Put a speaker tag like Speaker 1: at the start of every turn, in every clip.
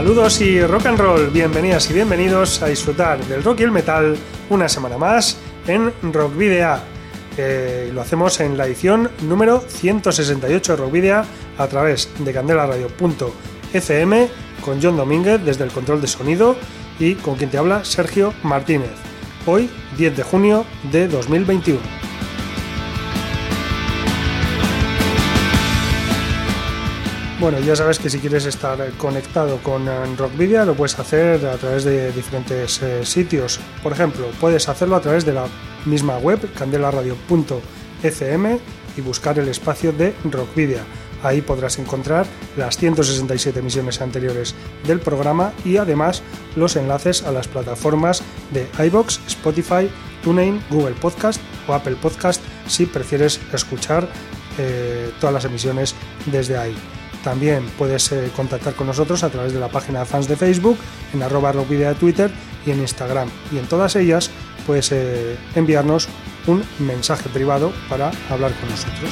Speaker 1: Saludos y rock and roll, bienvenidas y bienvenidos a disfrutar del rock y el metal una semana más en Rock Video. Eh, lo hacemos en la edición número 168 de Rock Video a través de candelaradio.fm con John Domínguez desde el control de sonido y con quien te habla Sergio Martínez. Hoy, 10 de junio de 2021. Bueno, ya sabes que si quieres estar conectado con eh, Rock Video lo puedes hacer a través de diferentes eh, sitios. Por ejemplo, puedes hacerlo a través de la misma web, candelaradio.fm, y buscar el espacio de Rock Video. Ahí podrás encontrar las 167 emisiones anteriores del programa y además los enlaces a las plataformas de iBox, Spotify, TuneIn, Google Podcast o Apple Podcast si prefieres escuchar eh, todas las emisiones desde ahí. También puedes eh, contactar con nosotros a través de la página de fans de Facebook, en arroba rockvidea de Twitter y en Instagram. Y en todas ellas puedes eh, enviarnos un mensaje privado para hablar con nosotros.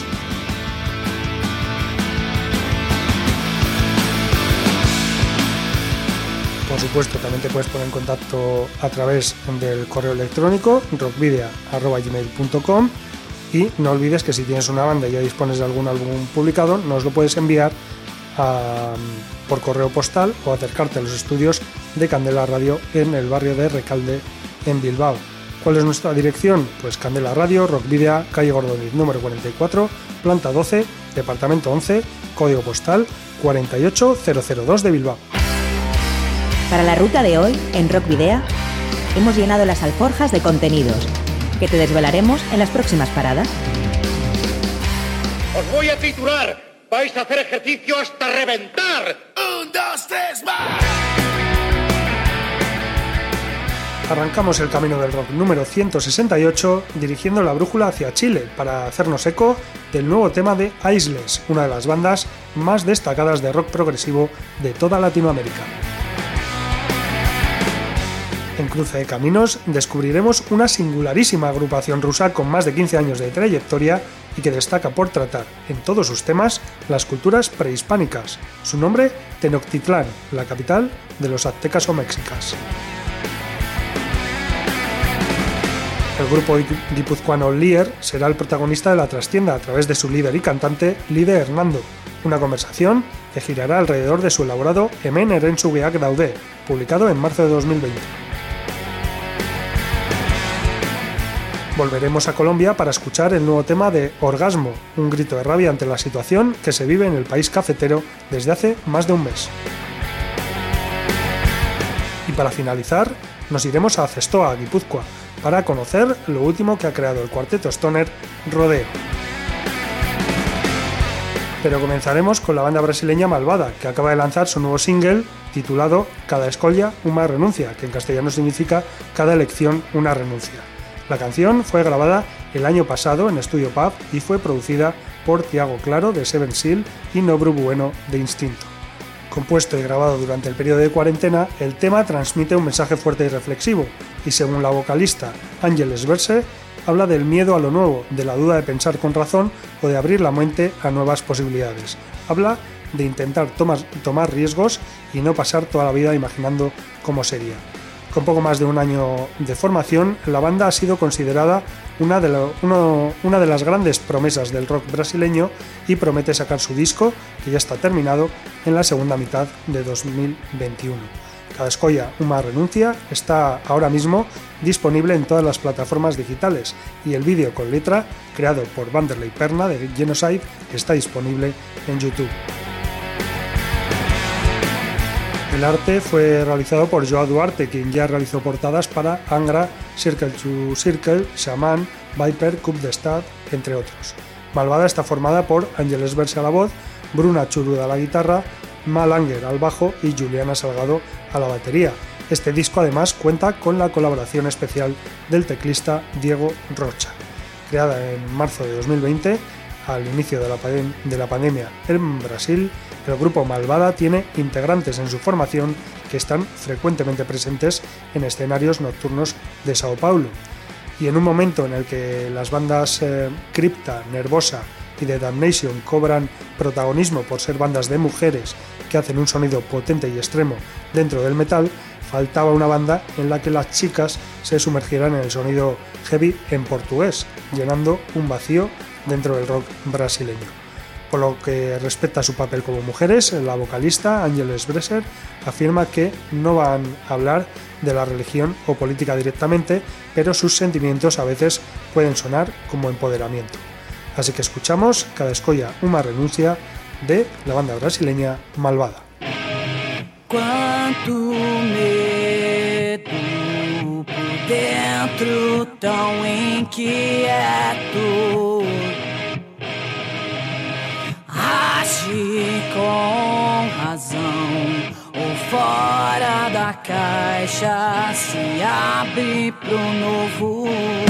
Speaker 1: Por supuesto, también te puedes poner en contacto a través del correo electrónico rockvidea.gmail.com y no olvides que si tienes una banda y ya dispones de algún álbum publicado, nos lo puedes enviar por correo postal o acercarte a los estudios de Candela Radio en el barrio de Recalde, en Bilbao. ¿Cuál es nuestra dirección? Pues Candela Radio, Rock Video, calle Gordoniz, número 44, planta 12, departamento 11, código postal 48002 de Bilbao.
Speaker 2: Para la ruta de hoy, en Rock Video, hemos llenado las alforjas de contenidos que te desvelaremos en las próximas paradas.
Speaker 3: Os voy a titular vais a hacer ejercicio hasta reventar. Un, dos, tres, más.
Speaker 1: Arrancamos el camino del rock número 168 dirigiendo la brújula hacia Chile para hacernos eco del nuevo tema de Isles, una de las bandas más destacadas de rock progresivo de toda Latinoamérica. En Cruce de Caminos descubriremos una singularísima agrupación rusa con más de 15 años de trayectoria y que destaca por tratar en todos sus temas las culturas prehispánicas. Su nombre, Tenochtitlán, la capital de los aztecas o mexicas. El grupo guipuzcoano Lier será el protagonista de la trastienda a través de su líder y cantante Lide Hernando, una conversación que girará alrededor de su elaborado Hemen Erensugeak Daude, publicado en marzo de 2020. Volveremos a Colombia para escuchar el nuevo tema de Orgasmo, un grito de rabia ante la situación que se vive en el país cafetero desde hace más de un mes. Y para finalizar, nos iremos a Cestoa, Guipúzcoa, para conocer lo último que ha creado el cuarteto Stoner, Rodeo. Pero comenzaremos con la banda brasileña Malvada, que acaba de lanzar su nuevo single titulado Cada escolla, una renuncia, que en castellano significa Cada elección, una renuncia. La canción fue grabada el año pasado en Estudio Pub y fue producida por Tiago Claro de Seven Seal y Nobru Bueno de Instinto. Compuesto y grabado durante el periodo de cuarentena, el tema transmite un mensaje fuerte y reflexivo, y según la vocalista Ángeles Verse, habla del miedo a lo nuevo, de la duda de pensar con razón o de abrir la mente a nuevas posibilidades. Habla de intentar tomar, tomar riesgos y no pasar toda la vida imaginando cómo sería. Con poco más de un año de formación, la banda ha sido considerada una de, las grandes promesas del rock brasileño y promete sacar su disco, que ya está terminado, en la segunda mitad de 2021. Cada escolla, una renuncia, está ahora mismo disponible en todas las plataformas digitales y el vídeo con letra, creado por Vanderlei Perna de Genocide, está disponible en YouTube. El arte fue realizado por Joao Duarte, quien ya realizó portadas para Angra, Circle to Circle, Shaman, Viper, Cup de Stad, entre otros. Malvada está formada por Ángeles Verse a la voz, Bruna Churuda a la guitarra, Malanger al bajo y Juliana Salgado a la batería. Este disco además cuenta con la colaboración especial del teclista Diego Rocha. Creada en marzo de 2020, al inicio de la pandemia en Brasil, el grupo Malvada tiene integrantes en su formación que están frecuentemente presentes en escenarios nocturnos de Sao Paulo. Y en un momento en el que las bandas eh, Crypta, Nervosa y The Damnation cobran protagonismo por ser bandas de mujeres que hacen un sonido potente y extremo dentro del metal, faltaba una banda en la que las chicas se sumergieran en el sonido heavy en portugués, llenando un vacío dentro del rock brasileño. Por lo que respecta a su papel como mujeres, la vocalista Ángeles Bresser afirma que no van a hablar de la religión o política directamente, pero sus sentimientos a veces pueden sonar como empoderamiento. Así que escuchamos Cada escolla una renuncia de la banda brasileña Malvada.
Speaker 4: Age com razão ou fora da caixa se abre pro novo.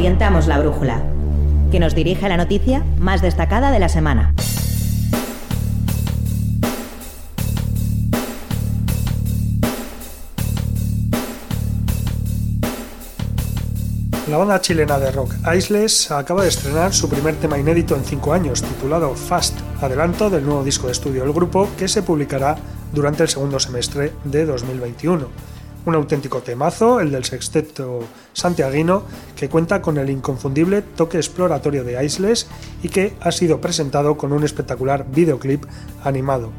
Speaker 2: Orientamos la brújula, que nos dirige a la noticia más destacada de la semana.
Speaker 1: La banda chilena de rock Isles acaba de estrenar su primer tema inédito en cinco años, titulado Fast, adelanto del nuevo disco de estudio del grupo que se publicará durante el segundo semestre de 2021. Un auténtico temazo, el del sexteto santiaguino, que cuenta con el inconfundible toque exploratorio de Isles y que ha sido presentado con un espectacular videoclip animado.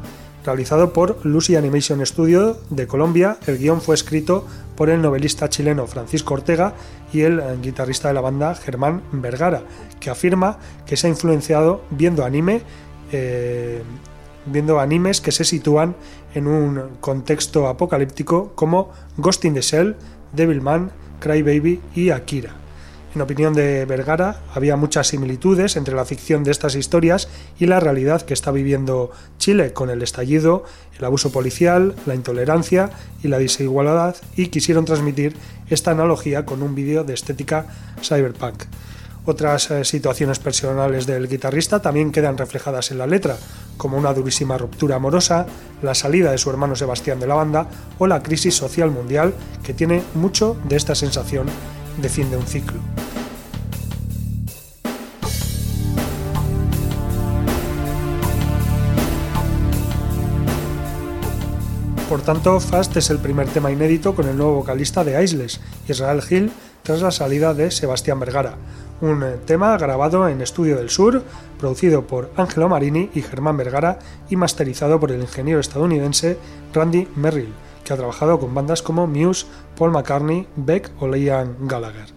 Speaker 1: Realizado por Lucy Animation Studio de Colombia, el guion fue escrito por el novelista chileno Francisco Ortega y el eh, guitarrista de la banda Germán Vergara, que afirma que se ha influenciado viendo anime, eh, viendo animes que se sitúan en un contexto apocalíptico como Ghost in the Shell, Devilman, Crybaby y Akira. En opinión de Vergara, había muchas similitudes entre la ficción de estas historias y la realidad que está viviendo Chile con el estallido, el abuso policial, la intolerancia y la desigualdad y quisieron transmitir esta analogía con un vídeo de estética cyberpunk. Otras eh, situaciones personales del guitarrista también quedan reflejadas en la letra, como una durísima ruptura amorosa, la salida de su hermano Sebastián de la banda o la crisis social mundial que tiene mucho de esta sensación defiende un ciclo. Por tanto, Fast es el primer tema inédito con el nuevo vocalista de Isles, Israel Hill, tras la salida de Sebastián Vergara. Un tema grabado en Estudio del Sur, producido por Angelo Marini y Germán Vergara y masterizado por el ingeniero estadounidense Randy Merrill que ha trabajado con bandas como Muse, Paul McCartney, Beck o Liam Gallagher.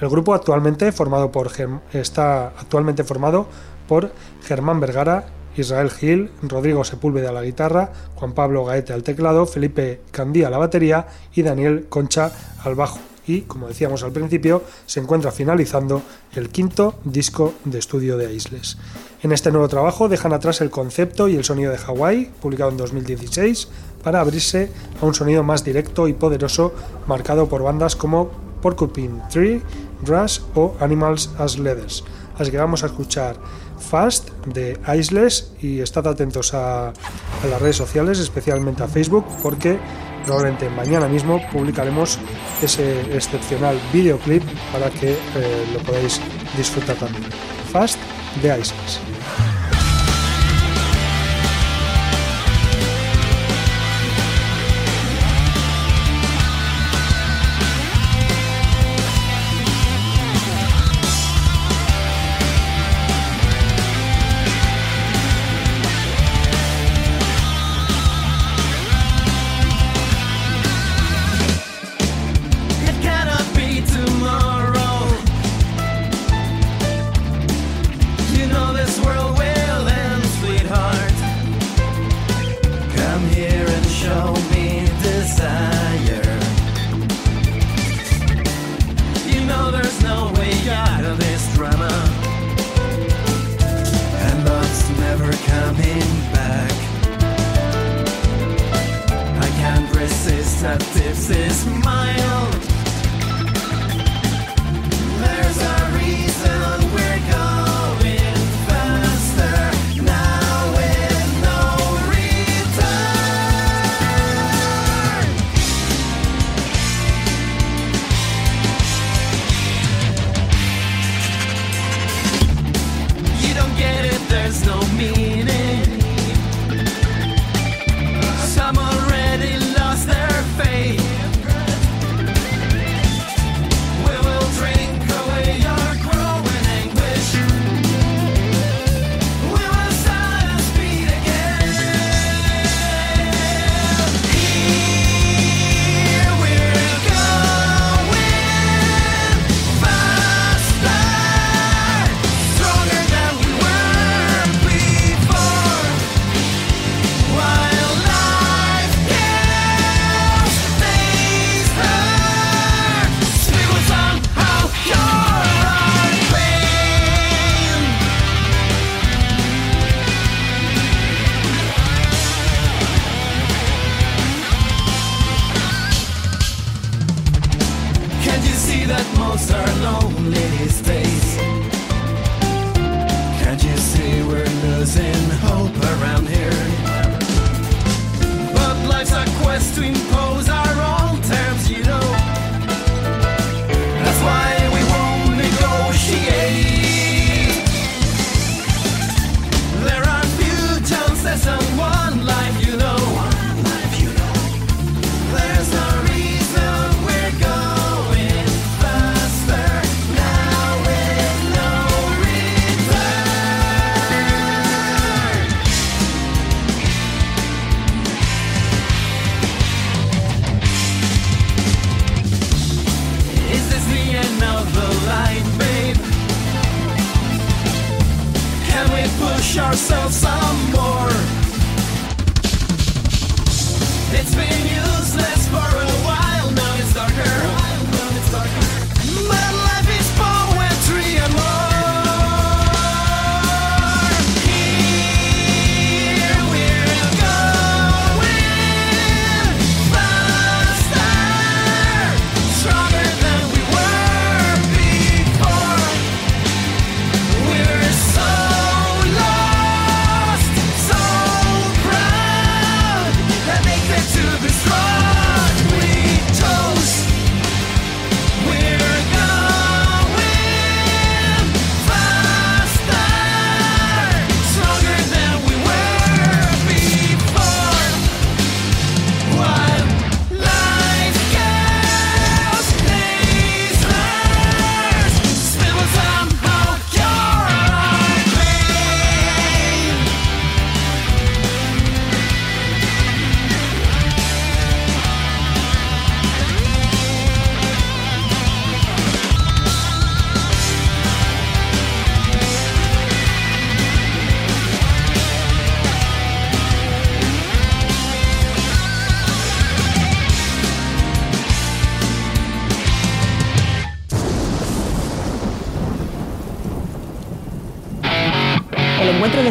Speaker 1: El grupo actualmente formado por, está actualmente formado por Germán Vergara, Israel Gil, Rodrigo Sepúlveda a la guitarra, Juan Pablo Gaete al teclado, Felipe Candía a la batería y Daniel Concha al bajo. Y, como decíamos al principio, se encuentra finalizando el quinto disco de estudio de Isles. En este nuevo trabajo dejan atrás el concepto y el sonido de Hawái, publicado en 2016, para abrirse a un sonido más directo y poderoso marcado por bandas como Porcupine Tree, Rush o Animals as Leathers. Así que vamos a escuchar Fast de Isles y estad atentos a, las redes sociales, especialmente a Facebook, porque probablemente mañana mismo publicaremos ese excepcional videoclip para que eh, lo podáis disfrutar también. Fast de Isles.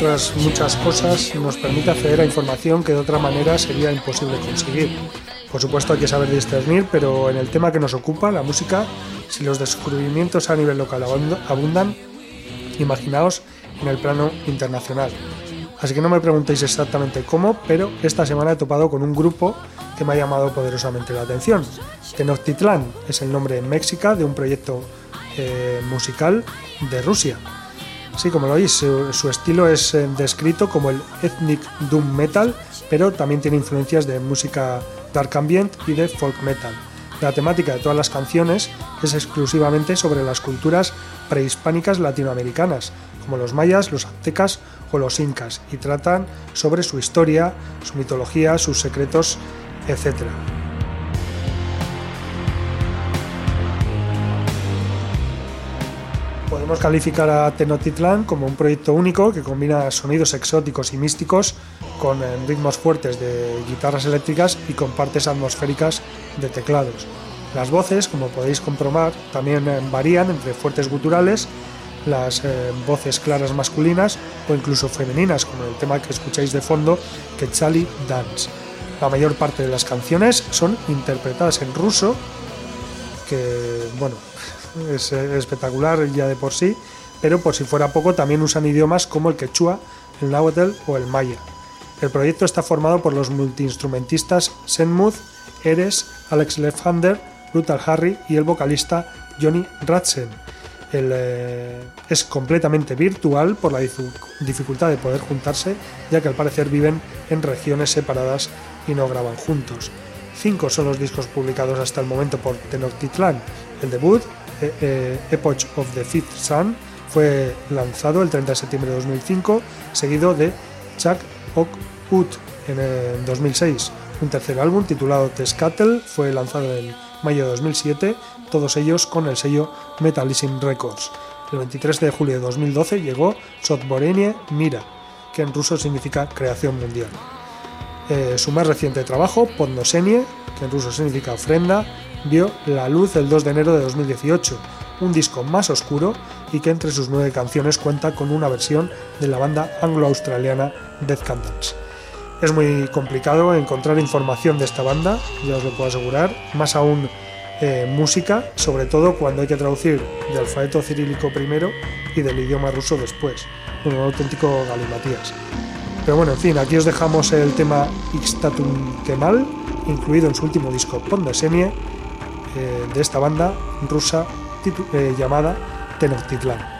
Speaker 1: otras muchas cosas, nos permite acceder a información que de otra manera sería imposible conseguir. Por supuesto hay que saber discernir, pero en el tema que nos ocupa, la música, si los descubrimientos a nivel local abundan, imaginaos en el plano internacional. Así que no me preguntéis exactamente cómo, pero esta semana he topado con un grupo que me ha llamado poderosamente la atención. Tenochtitlan es el nombre en México de un proyecto eh, musical de Rusia Sí, como lo oís, su, estilo es eh, descrito como el ethnic doom metal, pero también tiene influencias de música dark ambient y de folk metal. La temática de todas las canciones es exclusivamente sobre las culturas prehispánicas latinoamericanas, como los mayas, los aztecas o los incas, y tratan sobre su historia, su mitología, sus secretos, etc. Podemos calificar a Tenochtitlan como un proyecto único que combina sonidos exóticos y místicos con eh, ritmos fuertes de guitarras eléctricas y con partes atmosféricas de teclados. Las voces, como podéis comprobar, también eh, varían entre fuertes guturales, las eh, voces claras masculinas o incluso femeninas, como el tema que escucháis de fondo, que Quetzali Dance. La mayor parte de las canciones son interpretadas en ruso, que bueno, es espectacular ya de por sí, pero por si fuera poco también usan idiomas como el quechua, el náhuatl o el maya. El proyecto está formado por los multiinstrumentistas Senmuth, Eres, Alex Lefhander, Brutal Harry y el vocalista Johnny Ratsen. Eh, es completamente virtual por la dificultad de poder juntarse, ya que al parecer viven en regiones separadas y no graban juntos. Cinco son los discos publicados hasta el momento por Tenochtitlan. El debut, eh, eh, Epoch of the Fifth Sun fue lanzado el 30 de septiembre de 2005, seguido de Chuck Ok Ut en 2006. Un tercer álbum titulado Tescattle fue lanzado en mayo de 2007, todos ellos con el sello Metalism Records. El 23 de julio de 2012 llegó Sotborenie Mira, que en ruso significa creación mundial. Eh, su más reciente trabajo, Podnosenie, que en ruso significa ofrenda, vio la luz el 2 de enero de 2018, un disco más oscuro y que entre sus nueve canciones cuenta con una versión de la banda anglo-australiana Death Candles. Es muy complicado encontrar información de esta banda, ya os lo puedo asegurar, más aún eh, música, sobre todo cuando hay que traducir del alfabeto cirílico primero y del idioma ruso después. Un auténtico galimatías. Pero bueno, en fin, aquí os dejamos el tema Ixtatun Kemal, incluido en su último disco Pondesemie, eh, de esta banda rusa eh, llamada Tenochtitlan.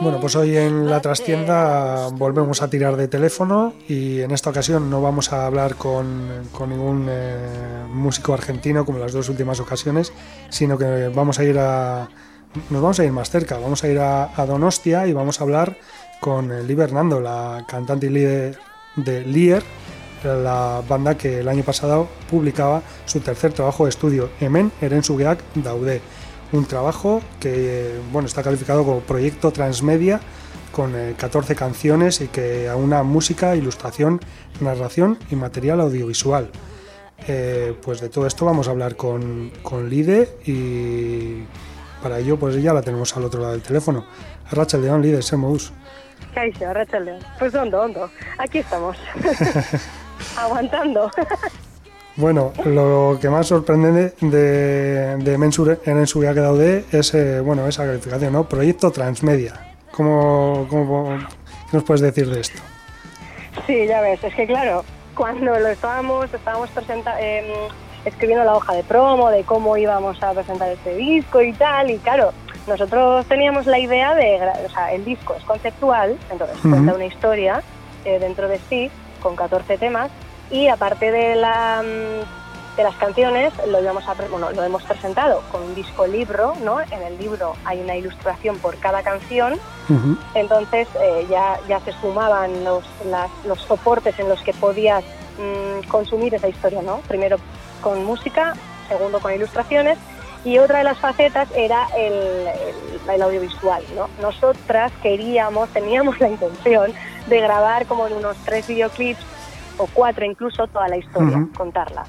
Speaker 1: Bueno, pues hoy en la trastienda volvemos a tirar de teléfono y en esta ocasión no vamos a hablar con, ningún eh, músico argentino como las dos últimas ocasiones, sino que vamos a ir a... Nos vamos a ir más cerca, vamos a ir a, Donostia y vamos a hablar con Lee Bernando, la cantante y líder de Lier, la banda que el año pasado publicaba su tercer trabajo de estudio, Emen Erensugeak Daude un trabajo que bueno, está calificado como proyecto transmedia con 14 eh, canciones y que aúna música, ilustración, narración y material audiovisual. Eh, pues de todo esto vamos a hablar con, con Lide y para ello pues ya la tenemos al otro lado del teléfono. Rachel León, Lide, Semous.
Speaker 5: Kaixo, Rachel León. Pues hondo, hondo. Aquí estamos. Aguantando.
Speaker 1: Bueno, lo que más sorprende de, de Mensur en su que ha quedado de es eh, bueno, esa calificación, ¿no? Proyecto transmedia. ¿Cómo, cómo, qué nos puedes decir de esto?
Speaker 5: Sí, ya ves, es que claro, cuando lo estábamos, estábamos em, escribiendo la hoja de promo, de cómo íbamos a presentar este disco y tal, y claro, nosotros teníamos la idea de, o sea, el disco es conceptual, entonces cuenta una historia eh, dentro de sí, con 14 temas, y aparte de, la, mm, de las canciones lo, íbamos a, bueno, lo hemos presentado con un disco libro, ¿no? En el libro hay una ilustración por cada canción, entonces eh, ya, ya se sumaban los, los soportes en los que podías mm, consumir esa historia, ¿no? Primero con música, segundo con ilustraciones y otra de las facetas era el, el, el, audiovisual. ¿no? Nosotras queríamos, teníamos la intención de grabar como en unos tres videoclips o cuatro incluso toda la historia, contarla.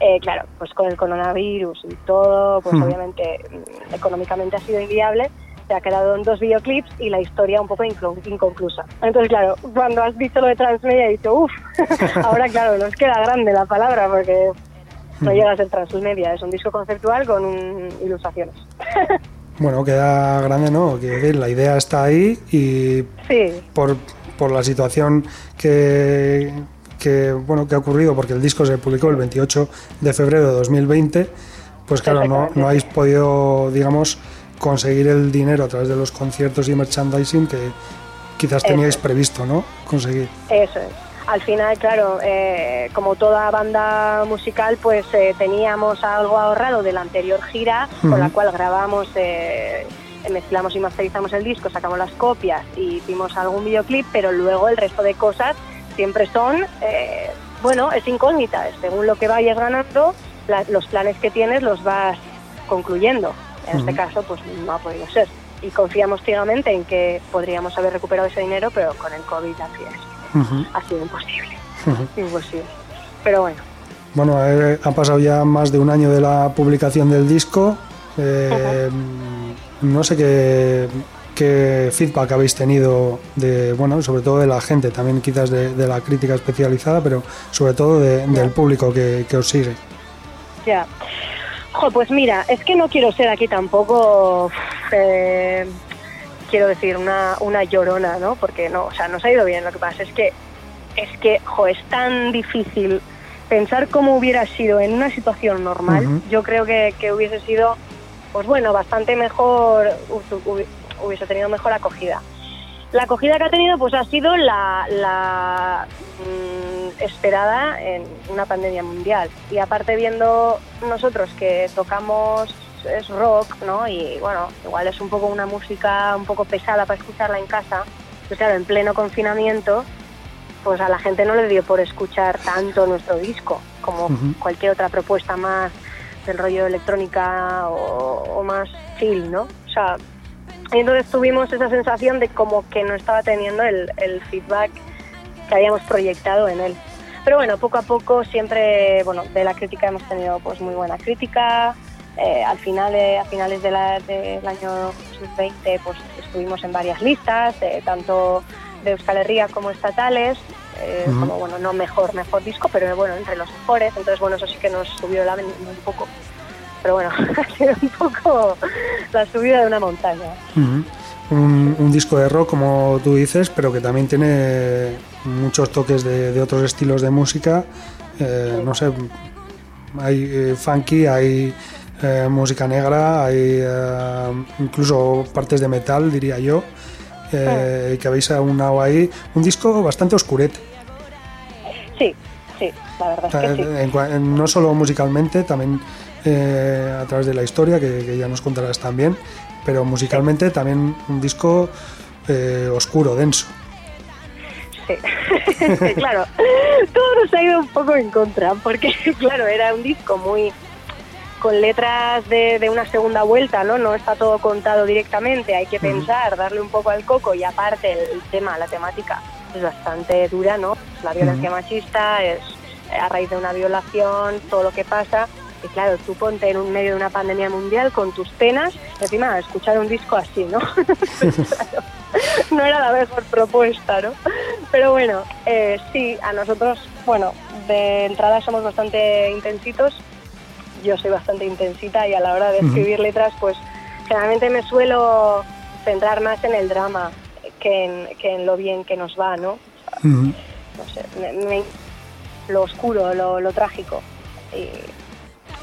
Speaker 5: Eh, claro, pues con el coronavirus y todo, pues obviamente mm, económicamente ha sido inviable, se ha quedado en dos videoclips y la historia un poco inconclusa. Entonces, claro, cuando has dicho lo de transmedia, he dicho, uff, ahora claro, nos queda grande la palabra porque no llega a ser transmedia, es un disco conceptual con ilustraciones.
Speaker 1: Bueno, queda grande, ¿no? Que la idea está ahí y por, por la situación que, que, bueno, que ha ocurrido porque el disco se publicó el 28 de febrero de 2020, pues claro, no, no habéis podido, digamos, conseguir el dinero a través de los conciertos y merchandising que quizás teníais previsto, ¿no? Conseguir.
Speaker 5: Eso es. Al final, claro, eh, como toda banda musical, pues eh, teníamos algo ahorrado de la anterior gira, con la cual grabamos, eh, mezclamos y masterizamos el disco, sacamos las copias y hicimos algún videoclip, pero luego el resto de cosas siempre son, eh, bueno, es incógnita, según lo que vayas ganando, los planes que tienes los vas concluyendo. En este caso, pues no ha podido ser. Y confiamos ciegamente en que podríamos haber recuperado ese dinero, pero con el COVID así es. Ha sido imposible. Imposible. Pero bueno.
Speaker 1: Bueno, eh, ha pasado ya más de un año de la publicación del disco. Eh, no sé qué qué feedback habéis tenido de, bueno, sobre todo de la gente, también quizás de, la crítica especializada, pero sobre todo del público que, os sigue.
Speaker 5: Ya. pues mira, es que no quiero ser aquí tampoco, eh, quiero decir, una, una llorona, ¿no? Porque no, o sea, nos ha ido bien. Lo que pasa es que, es que, jo, es tan difícil pensar cómo hubiera sido en una situación normal. Yo creo que, que hubiese sido, pues bueno, bastante mejor, hubiese tenido mejor acogida. La acogida que ha tenido pues ha sido la, mm, esperada en una pandemia mundial. Y aparte viendo nosotros que tocamos es rock, ¿no? Y bueno, igual es un poco una música un poco pesada para escucharla en casa. Pues claro, en pleno confinamiento, pues a la gente no le dio por escuchar tanto nuestro disco como cualquier otra propuesta más del rollo electrónica o, o más chill, ¿no? O sea, y entonces tuvimos esa sensación de como que no estaba teniendo el, feedback que habíamos proyectado en él. Pero bueno, poco a poco siempre, bueno, de la crítica hemos tenido pues muy buena crítica. Eh, al final, a finales del año 2020 pues estuvimos en varias listas, eh, tanto de Euskal Herria como estatales, eh, como bueno, no mejor, mejor disco, pero bueno, entre los mejores. Entonces bueno, eso sí que nos subió la un poco. Pero bueno, ha sido un poco la subida de una montaña.
Speaker 1: Ujú. un, un disco de rock, como tú dices, pero que también tiene muchos toques de, de otros estilos de música. Eh, no sé, hay eh, funky, hay eh, música negra, hay eh, incluso partes de metal, diría yo, eh, que habéis aunado ahí. Un disco bastante oscurete.
Speaker 5: Sí, sí, la verdad es que sí.
Speaker 1: En en- no solo musicalmente, también eh, a través de la historia, que, que ya nos contarás también, pero musicalmente también un disco eh, oscuro, denso.
Speaker 5: Sí. Claro, todo nos ha ido un poco en contra, porque claro, era un disco muy con letras de, de una segunda vuelta, ¿no? No está todo contado directamente, hay que pensar, darle un poco al coco y aparte el, tema, la temática es bastante dura, ¿no? La violencia machista es a raíz de una violación, todo lo que pasa. Y claro, tú ponte en un medio de una pandemia mundial con tus penas, encima escuchar un disco así, ¿no? Claro, no era la mejor propuesta, ¿no? Pero bueno, eh, sí, a nosotros, bueno, de entrada somos bastante intensitos. Yo soy bastante intensita y a la hora de escribir letras, pues generalmente me suelo centrar más en el drama que en, que en lo bien que nos va, ¿no?
Speaker 1: Ujú.
Speaker 5: no sé, me- me- lo oscuro, lo, lo trágico y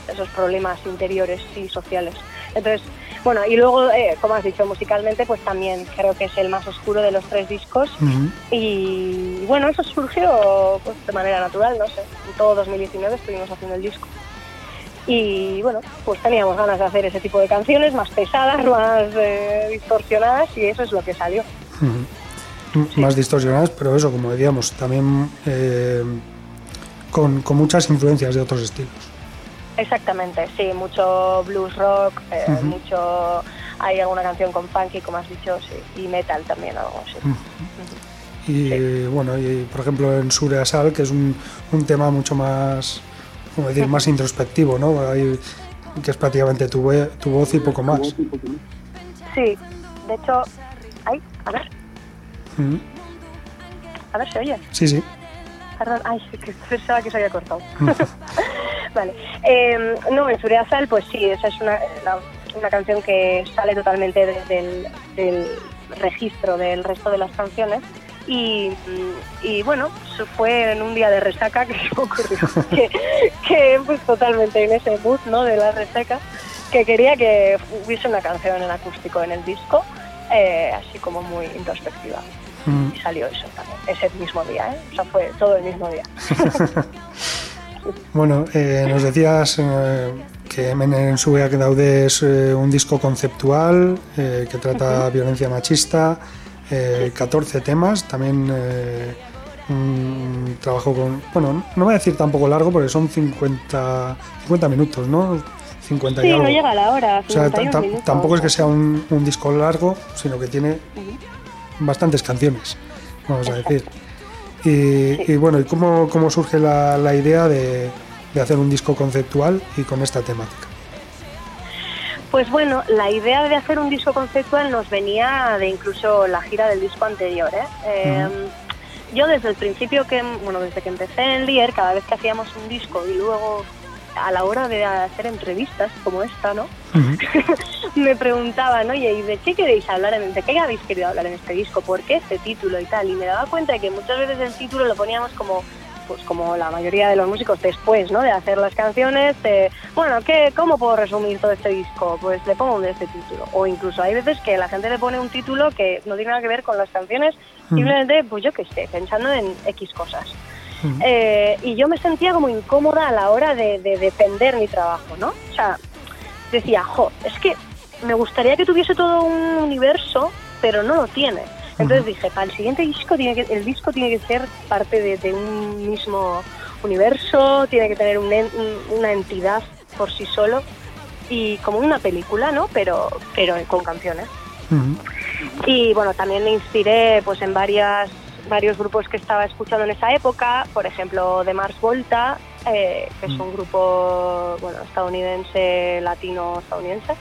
Speaker 5: esos problemas interiores y sociales. Entonces, bueno, y luego, eh, como has dicho, musicalmente, pues también creo que es el más oscuro de los tres discos.
Speaker 1: Ujú.
Speaker 5: Y bueno, eso surgió pues, de manera natural, no sé. En todo 2019 estuvimos haciendo el disco. Y bueno, pues teníamos ganas de hacer ese tipo de canciones más pesadas, más eh, distorsionadas, y eso es lo que salió.
Speaker 1: Más distorsionadas, pero eso, como decíamos, también eh, con, con muchas influencias de otros estilos.
Speaker 5: Exactamente, sí, mucho blues rock, eh, mucho hay alguna canción con funky, como has dicho, sí, y metal también, algo así.
Speaker 1: Y bueno, y por ejemplo en Sure Asal, que es un, un tema mucho más, como decir, más introspectivo, ¿no? Que es prácticamente tu, voz y poco más.
Speaker 5: Sí, de hecho, ay, a ver, a ver, se oye.
Speaker 1: Sí, sí.
Speaker 5: Perdón, ay, que pensaba que se había cortado. vale. Eh, no, en Suriazal, pues sí, esa es una, la- una canción que sale totalmente de- del, del registro del resto de las canciones. Y, mm, y bueno, fue en un día de resaca que ocurrió que, que pues totalmente en ese mood ¿no? de la resaca que quería que hubiese una canción en acústico en el disco eh, así como muy introspectiva
Speaker 1: Ujú.
Speaker 5: y salió eso también, ese mismo día, ¿eh? O sea, fue todo el mismo día.
Speaker 1: Bueno, eh, nos decías eh, que Menen sube a Daude es eh, un disco conceptual eh, que trata violencia machista, eh, 14 temas, también eh, un trabajo con... Bueno, no voy a decir tampoco largo porque son 50, 50 minutos, ¿no? 50 y algo.
Speaker 5: no llega a la hora,
Speaker 1: O sea,
Speaker 5: 51
Speaker 1: ta- ta-
Speaker 5: minutos.
Speaker 1: tampoco es que sea un, un disco largo, sino que tiene bastantes canciones, vamos a decir. Y, y bueno, ¿y cómo, cómo surge la, la idea de, de hacer un disco conceptual y con esta temática?
Speaker 5: Pues bueno, la idea de hacer un disco conceptual nos venía de incluso la gira del disco anterior. ¿eh? Eh, Yo desde el principio, que bueno, desde que empecé en Lier, cada vez que hacíamos un disco y luego a la hora de hacer entrevistas como esta, ¿no? me preguntaban, oye, ¿y de qué queréis hablar? en- ¿De qué habéis querido hablar en este disco? ¿Por qué este título y tal? Y me daba cuenta de que muchas veces el título lo poníamos como pues como la mayoría de los músicos después, ¿no? De hacer las canciones, de, bueno, ¿qué, ¿cómo puedo resumir todo este disco? Pues le pongo de este título. O incluso hay veces que la gente le pone un título que no tiene nada que ver con las canciones, simplemente, pues yo qué sé, pensando en X cosas. Eh, y yo me sentía como incómoda a la hora de, de defender mi trabajo, ¿no? O sea, decía, jo, es que me gustaría que tuviese todo un universo, pero no lo tiene. Entonces dije, para el siguiente disco, tiene que, el disco tiene que ser parte de, de un mismo universo, tiene que tener un en- un- una entidad por sí solo y como una película, ¿no? Pero, pero con canciones. Y bueno, también me inspiré pues en varias varios grupos que estaba escuchando en esa época, por ejemplo de Mars Volta, eh, que es un grupo bueno estadounidense, latino estadounidense,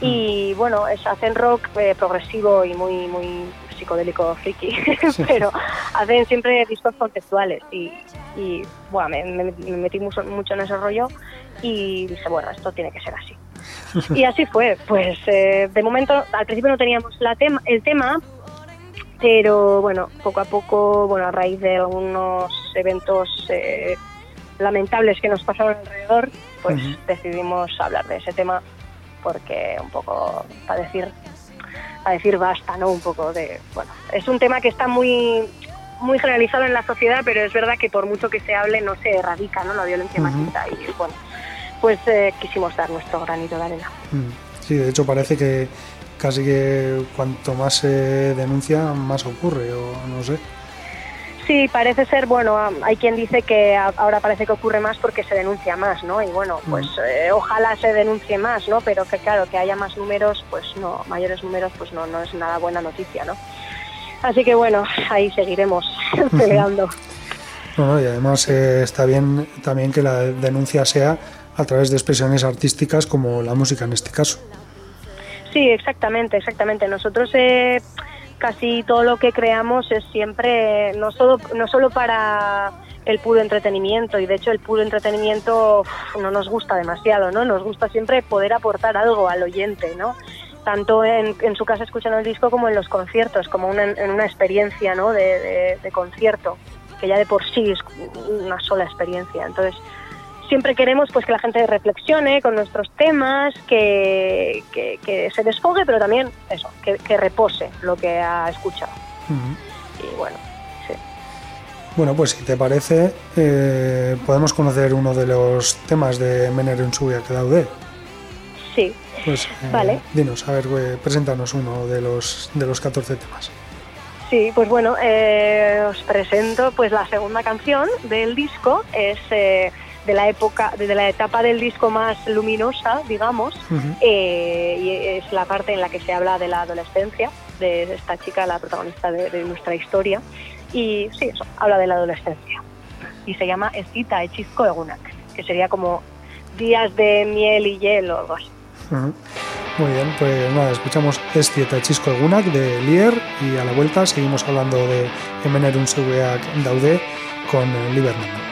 Speaker 5: y bueno, es, hacen rock eh, progresivo y muy muy psicodélico friki, pero hacen siempre discos conceptuales y, y bueno, me, me- me metí mucho, mucho en ese rollo y dije, bueno, esto tiene que ser así. Y así fue, pues eh, de momento al principio no teníamos la tema, el tema, pero bueno, poco a poco, bueno, a raíz de algunos eventos eh, lamentables que nos pasaron alrededor, pues decidimos hablar de ese tema porque un poco para decir para decir basta, ¿no? Un poco de, bueno, es un tema que está muy muy generalizado en la sociedad, pero es verdad que por mucho que se hable no se erradica, ¿no? La violencia machista y bueno, pues eh, quisimos dar nuestro granito de arena.
Speaker 4: Sí, de hecho parece que casi que cuanto más se denuncia, más ocurre, o no sé.
Speaker 5: Sí, parece ser, bueno, am- hay quien dice que ahora parece que ocurre más porque se denuncia más, ¿no? Y bueno, pues eh, ojalá se denuncie más, ¿no? Pero que claro, que haya más números, pues no, mayores números, pues no, no es nada buena noticia, ¿no? Así que bueno, ahí seguiremos peleando.
Speaker 4: Bueno, y además eh, está bien también que la denuncia sea a través de expresiones artísticas como la música en este caso.
Speaker 5: Sí, exactamente, exactamente. Nosotros eh, casi todo lo que creamos es siempre no solo no solo para el puro entretenimiento y de hecho el puro entretenimiento no nos gusta demasiado, ¿no? Nos gusta siempre poder aportar algo al oyente, ¿no? Tanto en, en su casa escuchando el disco como en los conciertos, como una, en una experiencia, ¿no? De, de- de concierto, que ya de por sí es una sola experiencia. Entonces siempre queremos pues que la gente reflexione con nuestros temas, que, que, que se desfogue, pero también eso, que, que repose lo que ha escuchado. Y bueno, sí.
Speaker 4: Bueno, pues si te parece, eh, podemos conocer uno de los temas de Mener en que daude.
Speaker 5: Sí,
Speaker 4: Pues eh,
Speaker 5: Vale.
Speaker 4: dinos, a ver, eh, preséntanos uno de los, de los 14 temas.
Speaker 5: sí, pues bueno, eh, os presento pues la segunda canción del disco, es eh, de la época, de la etapa del disco más luminosa, digamos,
Speaker 4: Ujú.
Speaker 5: eh, y es la parte en la que se habla de la adolescencia, de esta chica, la protagonista de, de nuestra historia, y sí, eso, habla de la adolescencia. Y se llama Escita Echizko Egunak, que sería como días de miel y hielo o algo así.
Speaker 4: Muy bien, pues nada, escuchamos Este Chisco Egunak de Lier y a la vuelta seguimos hablando de Mener Unzueak Daude con Liberman.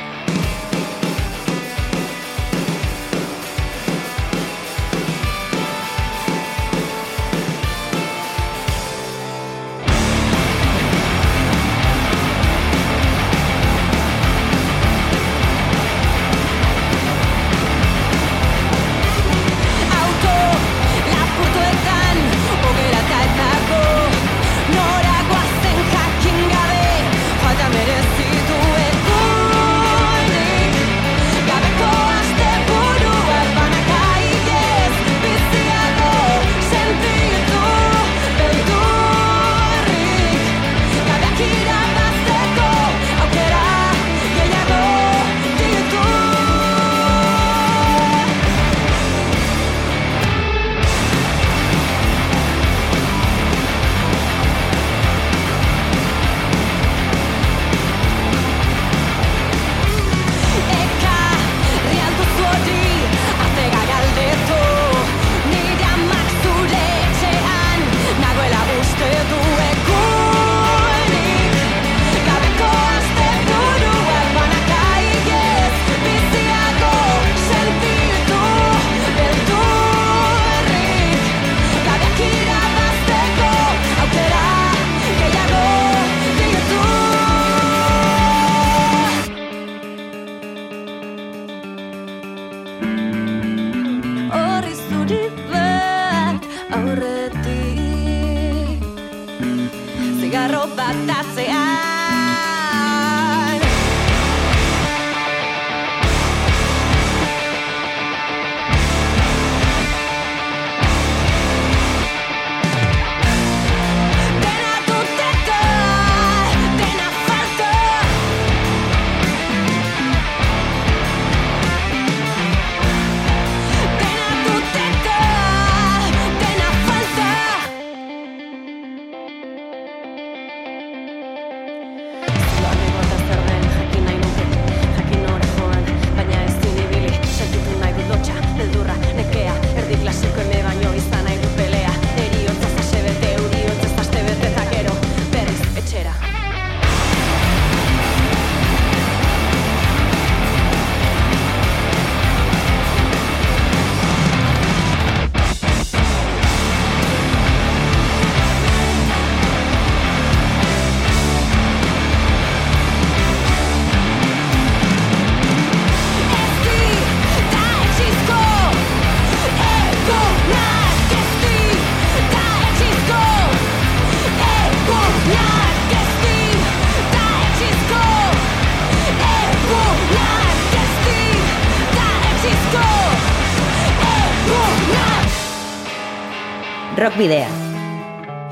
Speaker 2: Rock Video.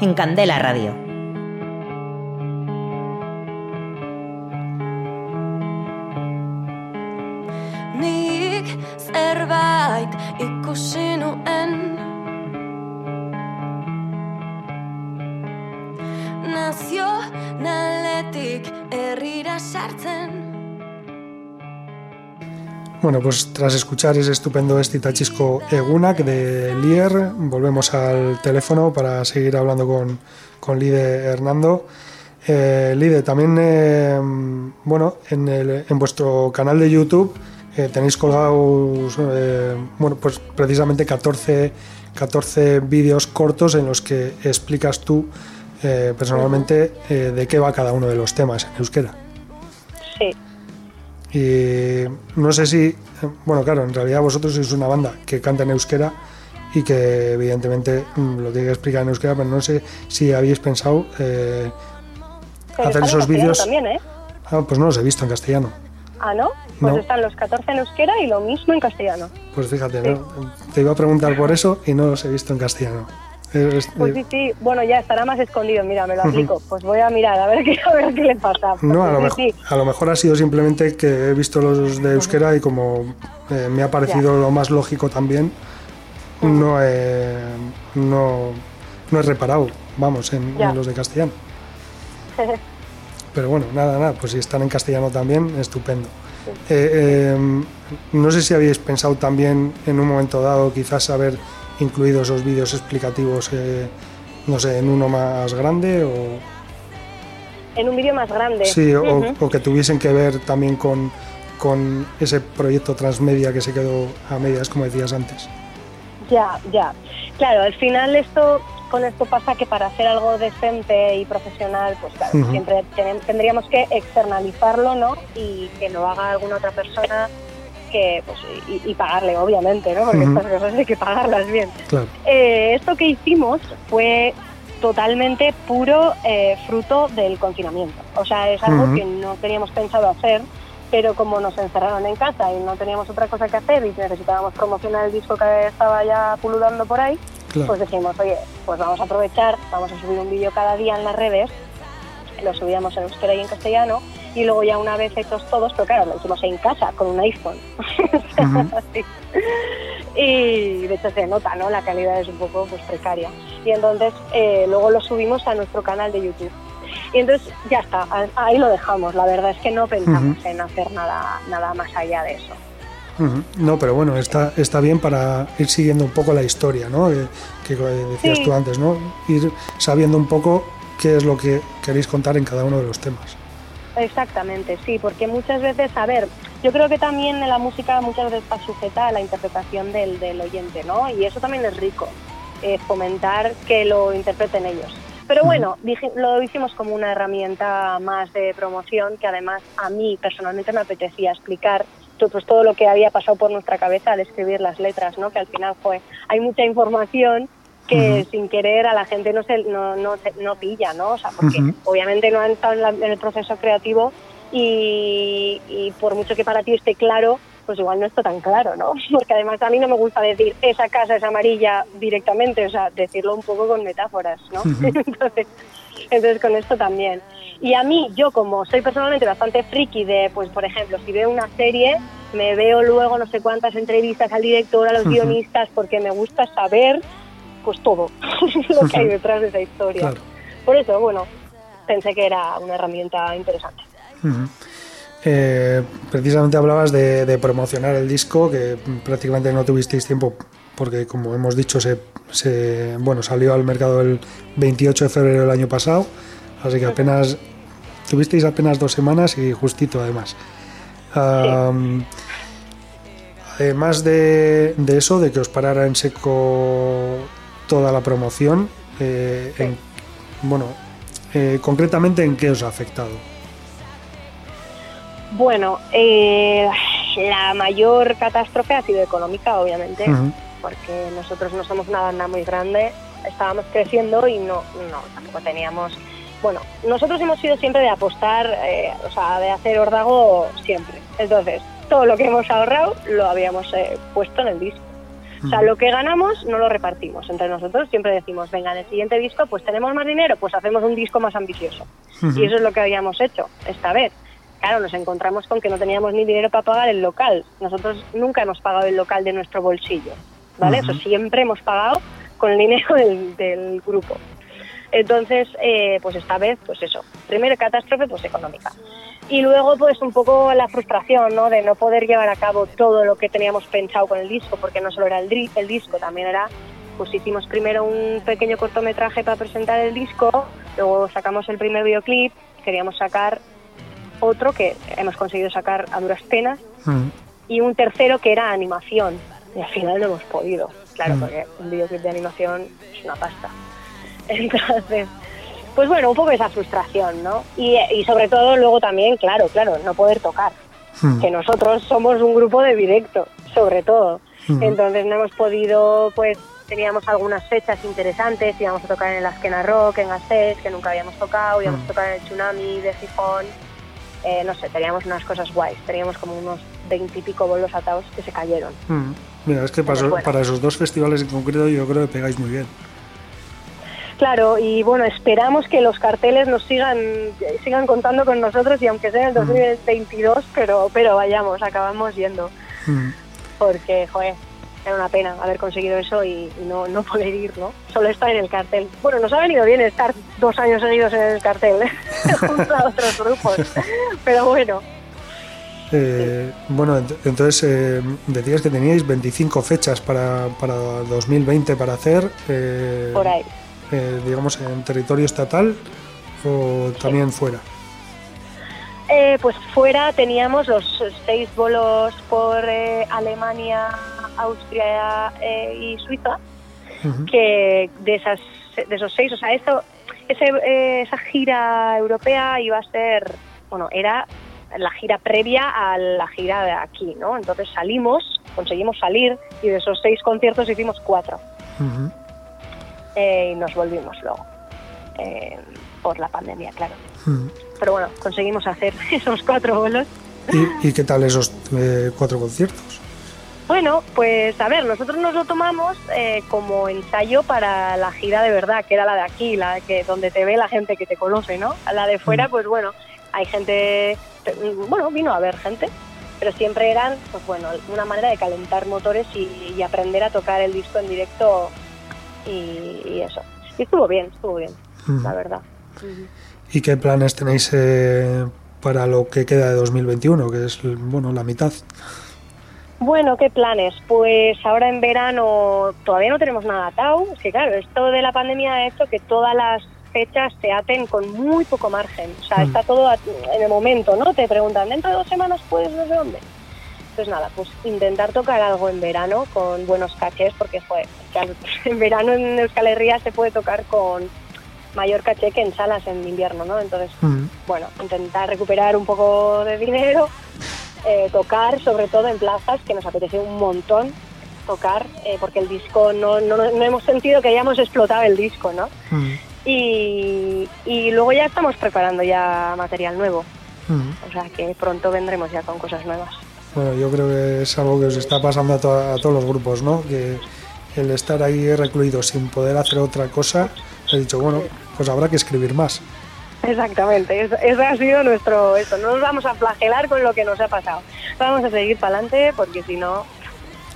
Speaker 2: En Candela Radio.
Speaker 4: Nik zerbait ikusi nuen Nazionaletik herrira sartzen
Speaker 1: Bueno, pues tras escuchar ese estupendo estitachisco Egunak de Lier, volvemos al teléfono para seguir hablando con, con Lide Hernando. Eh, Lide, también, eh, bueno, en, el- en vuestro canal de YouTube eh, tenéis colgados, eh, bueno, pues precisamente 14, 14 vídeos cortos en los que explicas tú personalmente de qué va cada uno de los temas en euskera.
Speaker 5: Sí,
Speaker 1: Y no sé si, bueno, claro, en realidad vosotros sois una banda que canta en euskera y que evidentemente mm, lo tiene que explicar en euskera, pero no sé si habéis pensado eh, hacer esos vídeos.
Speaker 5: también, ¿eh?
Speaker 1: Ah, pues no los he visto en castellano.
Speaker 5: Ah, ¿no? Pues
Speaker 1: No.
Speaker 5: están los 14 en euskera y lo mismo en castellano.
Speaker 1: Pues fíjate, ¿no? te iba a preguntar por eso y no los he visto en castellano. Eh, es-
Speaker 5: Pues
Speaker 1: eh,
Speaker 5: sí, sí, bueno, ya estará más escondido, mira, me lo aplico. Pues voy a mirar, a ver qué, a ver qué le pasa.
Speaker 1: no, a lo,
Speaker 5: Sí,
Speaker 1: mejor, a lo mejor ha sido simplemente que he visto los de euskera y como eh, me ha parecido lo más lógico también, no he, no, no he reparado, vamos, en, los de castellano. Pero bueno, nada, nada, pues si están en castellano también, estupendo. Eh, eh, no sé si habéis pensado también en un momento dado quizás haber incluido esos vídeos explicativos, eh, no sé, en uno más grande o,
Speaker 5: en un vídeo más grande.
Speaker 1: sí, o, que tuviesen que ver también con, con ese proyecto transmedia que se quedó a medias, como decías antes.
Speaker 5: Ya, ya. Claro, al final esto con esto pasa que para hacer algo decente y profesional, pues claro, siempre ten- tendríamos que externalizarlo, ¿no? Y que lo haga alguna otra persona que, pues, y, y pagarle, obviamente, ¿no? Porque
Speaker 1: Ujú.
Speaker 5: estas cosas hay que pagarlas bien.
Speaker 1: Claro.
Speaker 5: Eh, esto que hicimos fue totalmente puro eh, fruto del confinamiento. O sea, es algo
Speaker 1: Ujú.
Speaker 5: que no teníamos pensado hacer, pero como nos encerraron en casa y no teníamos otra cosa que hacer y necesitábamos promocionar el disco que estaba ya pululando por ahí,
Speaker 1: Claro.
Speaker 5: pues decimos, oye, pues vamos a aprovechar, vamos a subir un vídeo cada día en las redes, lo subíamos en euskera y en castellano, y luego ya una vez hechos todos, pero claro, lo hicimos en casa con un iPhone. Y de hecho se nota, ¿no? La calidad es un poco pues precaria. Y entonces eh, luego lo subimos a nuestro canal de YouTube. Y entonces ya está, ahí lo dejamos. La verdad es que no pensamos en hacer nada, nada más allá de eso.
Speaker 1: No, pero bueno, está, está bien para ir siguiendo un poco la historia, ¿no? Eh, que eh, decías
Speaker 5: Sí.
Speaker 1: tú antes, ¿no? Ir sabiendo un poco qué es lo que queréis contar en cada uno de los temas.
Speaker 5: Exactamente, sí, porque muchas veces, a ver, yo creo que también la música muchas veces está sujeta a la interpretación del, del oyente, ¿no? Y eso también es rico, eh, fomentar que lo interpreten ellos. Pero bueno, dije- lo hicimos como una herramienta más de promoción que además a mí personalmente me apetecía explicar pues, todo lo que había pasado por nuestra cabeza al escribir las letras, ¿no? Que al final fue, hay mucha información que sin querer a la gente no se no, no, no pilla, ¿no? O sea, porque obviamente no han estado en, la- en el proceso creativo y, y por mucho que para ti esté claro, pues igual no está tan claro, ¿no? Porque además a mí no me gusta decir esa casa es amarilla directamente, o sea, decirlo un poco con metáforas, ¿no? Entonces, entonces con esto también. Y a mí, yo como soy personalmente bastante friki de, pues por ejemplo, si veo una serie, me veo luego no sé cuántas entrevistas al director, a los guionistas, porque me gusta saber pues todo lo que hay detrás de esa historia.
Speaker 1: Claro.
Speaker 5: Por eso, bueno, pensé que era una herramienta interesante.
Speaker 1: Eh, precisamente hablabas de, de promocionar el disco, que prácticamente no tuvisteis tiempo porque, como hemos dicho, se, se- bueno, salió al mercado el 28 de febrero del año pasado, así que apenas tuvisteis apenas dos semanas y justito además. Además de, de eso, de que os parara en seco toda la promoción, eh, en- bueno, eh, concretamente en qué os ha afectado.
Speaker 5: Bueno, eh, la mayor catástrofe ha sido económica, obviamente, porque nosotros no somos una banda muy grande, estábamos creciendo y no, no tampoco teníamos... Bueno, nosotros hemos sido siempre de apostar, eh, o sea, de hacer órdago siempre. Entonces, todo lo que hemos ahorrado lo habíamos eh, puesto en el disco. O sea, lo que ganamos no lo repartimos entre nosotros. Siempre decimos, venga, en el siguiente disco, pues tenemos más dinero, pues hacemos un disco más ambicioso. Y eso es lo que habíamos hecho esta vez. Claro, nos encontramos con que no teníamos ni dinero para pagar el local. Nosotros nunca hemos pagado el local de nuestro bolsillo, ¿vale? Eso siempre hemos pagado con el dinero del, del grupo. Entonces, eh, pues esta vez, pues eso, primero catástrofe, pues económica. Y luego, pues un poco la frustración, ¿no? De no poder llevar a cabo todo lo que teníamos pensado con el disco, porque no solo era el, disco, también era, pues hicimos primero un pequeño cortometraje para presentar el disco, luego sacamos el primer videoclip, queríamos sacar otro que hemos conseguido sacar a duras penas,
Speaker 1: Mm.
Speaker 5: y un tercero que era animación. Y al final no hemos podido, claro,
Speaker 1: Mm.
Speaker 5: porque un videoclip de animación es una pasta. Entonces, pues bueno, un poco esa frustración, ¿no? Y, y sobre todo luego también, claro, claro, no poder tocar.
Speaker 1: Mm.
Speaker 5: Que nosotros somos un grupo de directo, sobre todo.
Speaker 1: Ujú.
Speaker 5: Entonces no hemos podido, pues teníamos algunas fechas interesantes, íbamos a tocar en el Askena Rock, en Gasteiz, que nunca habíamos tocado, íbamos a tocar en el Tsunami de Gijón, eh, no sé, teníamos unas cosas guays, teníamos como unos veintipico bolos atados que se cayeron.
Speaker 1: Mira, es que para,
Speaker 5: bueno.
Speaker 1: para esos dos festivales en concreto yo creo que pegáis muy bien.
Speaker 5: Claro, y bueno, esperamos que los carteles nos sigan sigan contando con nosotros y aunque sea en el 2022, pero pero vayamos, acabamos yendo,
Speaker 1: Mm.
Speaker 5: porque, joder, era una pena haber conseguido eso y, y no, no poder ir, ¿no? Solo estar en el cartel. Bueno, nos ha venido bien estar dos años seguidos en el cartel, junto a otros grupos, pero bueno,
Speaker 1: Eh, bueno, ent- entonces eh, decías que teníais 25 fechas para, para 2020 para hacer, eh,
Speaker 5: por ahí.
Speaker 1: Eh, digamos, en territorio estatal o también fuera.
Speaker 5: Eh, pues fuera teníamos los seis bolos por eh, Alemania, Austria y Suiza, que de esas de esos seis, o sea, esto, ese, esa gira europea iba a ser, bueno, era la gira previa a la gira de aquí, ¿no? Entonces salimos, conseguimos salir y de esos seis conciertos hicimos cuatro
Speaker 1: Ujú.
Speaker 5: Eh, y nos volvimos luego eh, por la pandemia, claro.
Speaker 1: Ujú.
Speaker 5: Pero bueno, conseguimos hacer esos cuatro bolos
Speaker 1: ¿Y, y qué tal esos eh, cuatro conciertos?
Speaker 5: Bueno, pues a ver, nosotros nos lo tomamos eh, como ensayo para la gira de verdad, que era la de aquí, la que donde te ve la gente que te conoce, ¿no? La de fuera,
Speaker 1: Mm.
Speaker 5: pues bueno, hay gente, bueno, vino a ver gente, pero siempre eran, pues bueno, una manera de calentar motores y, y aprender a tocar el disco en directo y, y eso. Y estuvo bien, estuvo bien, la verdad.
Speaker 1: ¿Y qué planes tenéis eh, para lo que queda de 2021, que es bueno la mitad?
Speaker 5: Bueno, ¿qué planes? Pues ahora en verano todavía no tenemos nada atado. Es que claro, esto de la pandemia ha hecho que todas las fechas se aten con muy poco margen. O sea,
Speaker 1: Mm.
Speaker 5: está todo en el momento, ¿no? Te preguntan, ¿dentro de dos semanas puedes no sé dónde? Entonces nada, pues intentar tocar algo en verano con buenos cachés, porque joder, en verano en Euskal Herria se puede tocar con mayor caché que en salas en invierno, ¿no? Entonces
Speaker 1: Ujú.
Speaker 5: bueno, intentar recuperar un poco de dinero, eh, tocar sobre todo en plazas, que nos apetece un montón tocar, eh, porque el disco no, no, no hemos sentido que hayamos explotado el disco, ¿no?
Speaker 1: Ujú.
Speaker 5: Y, y luego ya estamos preparando ya material nuevo,
Speaker 1: Ujú.
Speaker 5: o sea que pronto vendremos ya con cosas nuevas.
Speaker 1: Bueno, yo creo que es algo que os está pasando a, to- a todos los grupos, ¿no? Que el estar ahí recluido sin poder hacer otra cosa, he dicho, bueno, pues habrá que escribir más.
Speaker 5: Exactamente, eso, ha sido nuestro esto. No nos vamos a flagelar con lo que nos ha pasado. Vamos a seguir para adelante porque si no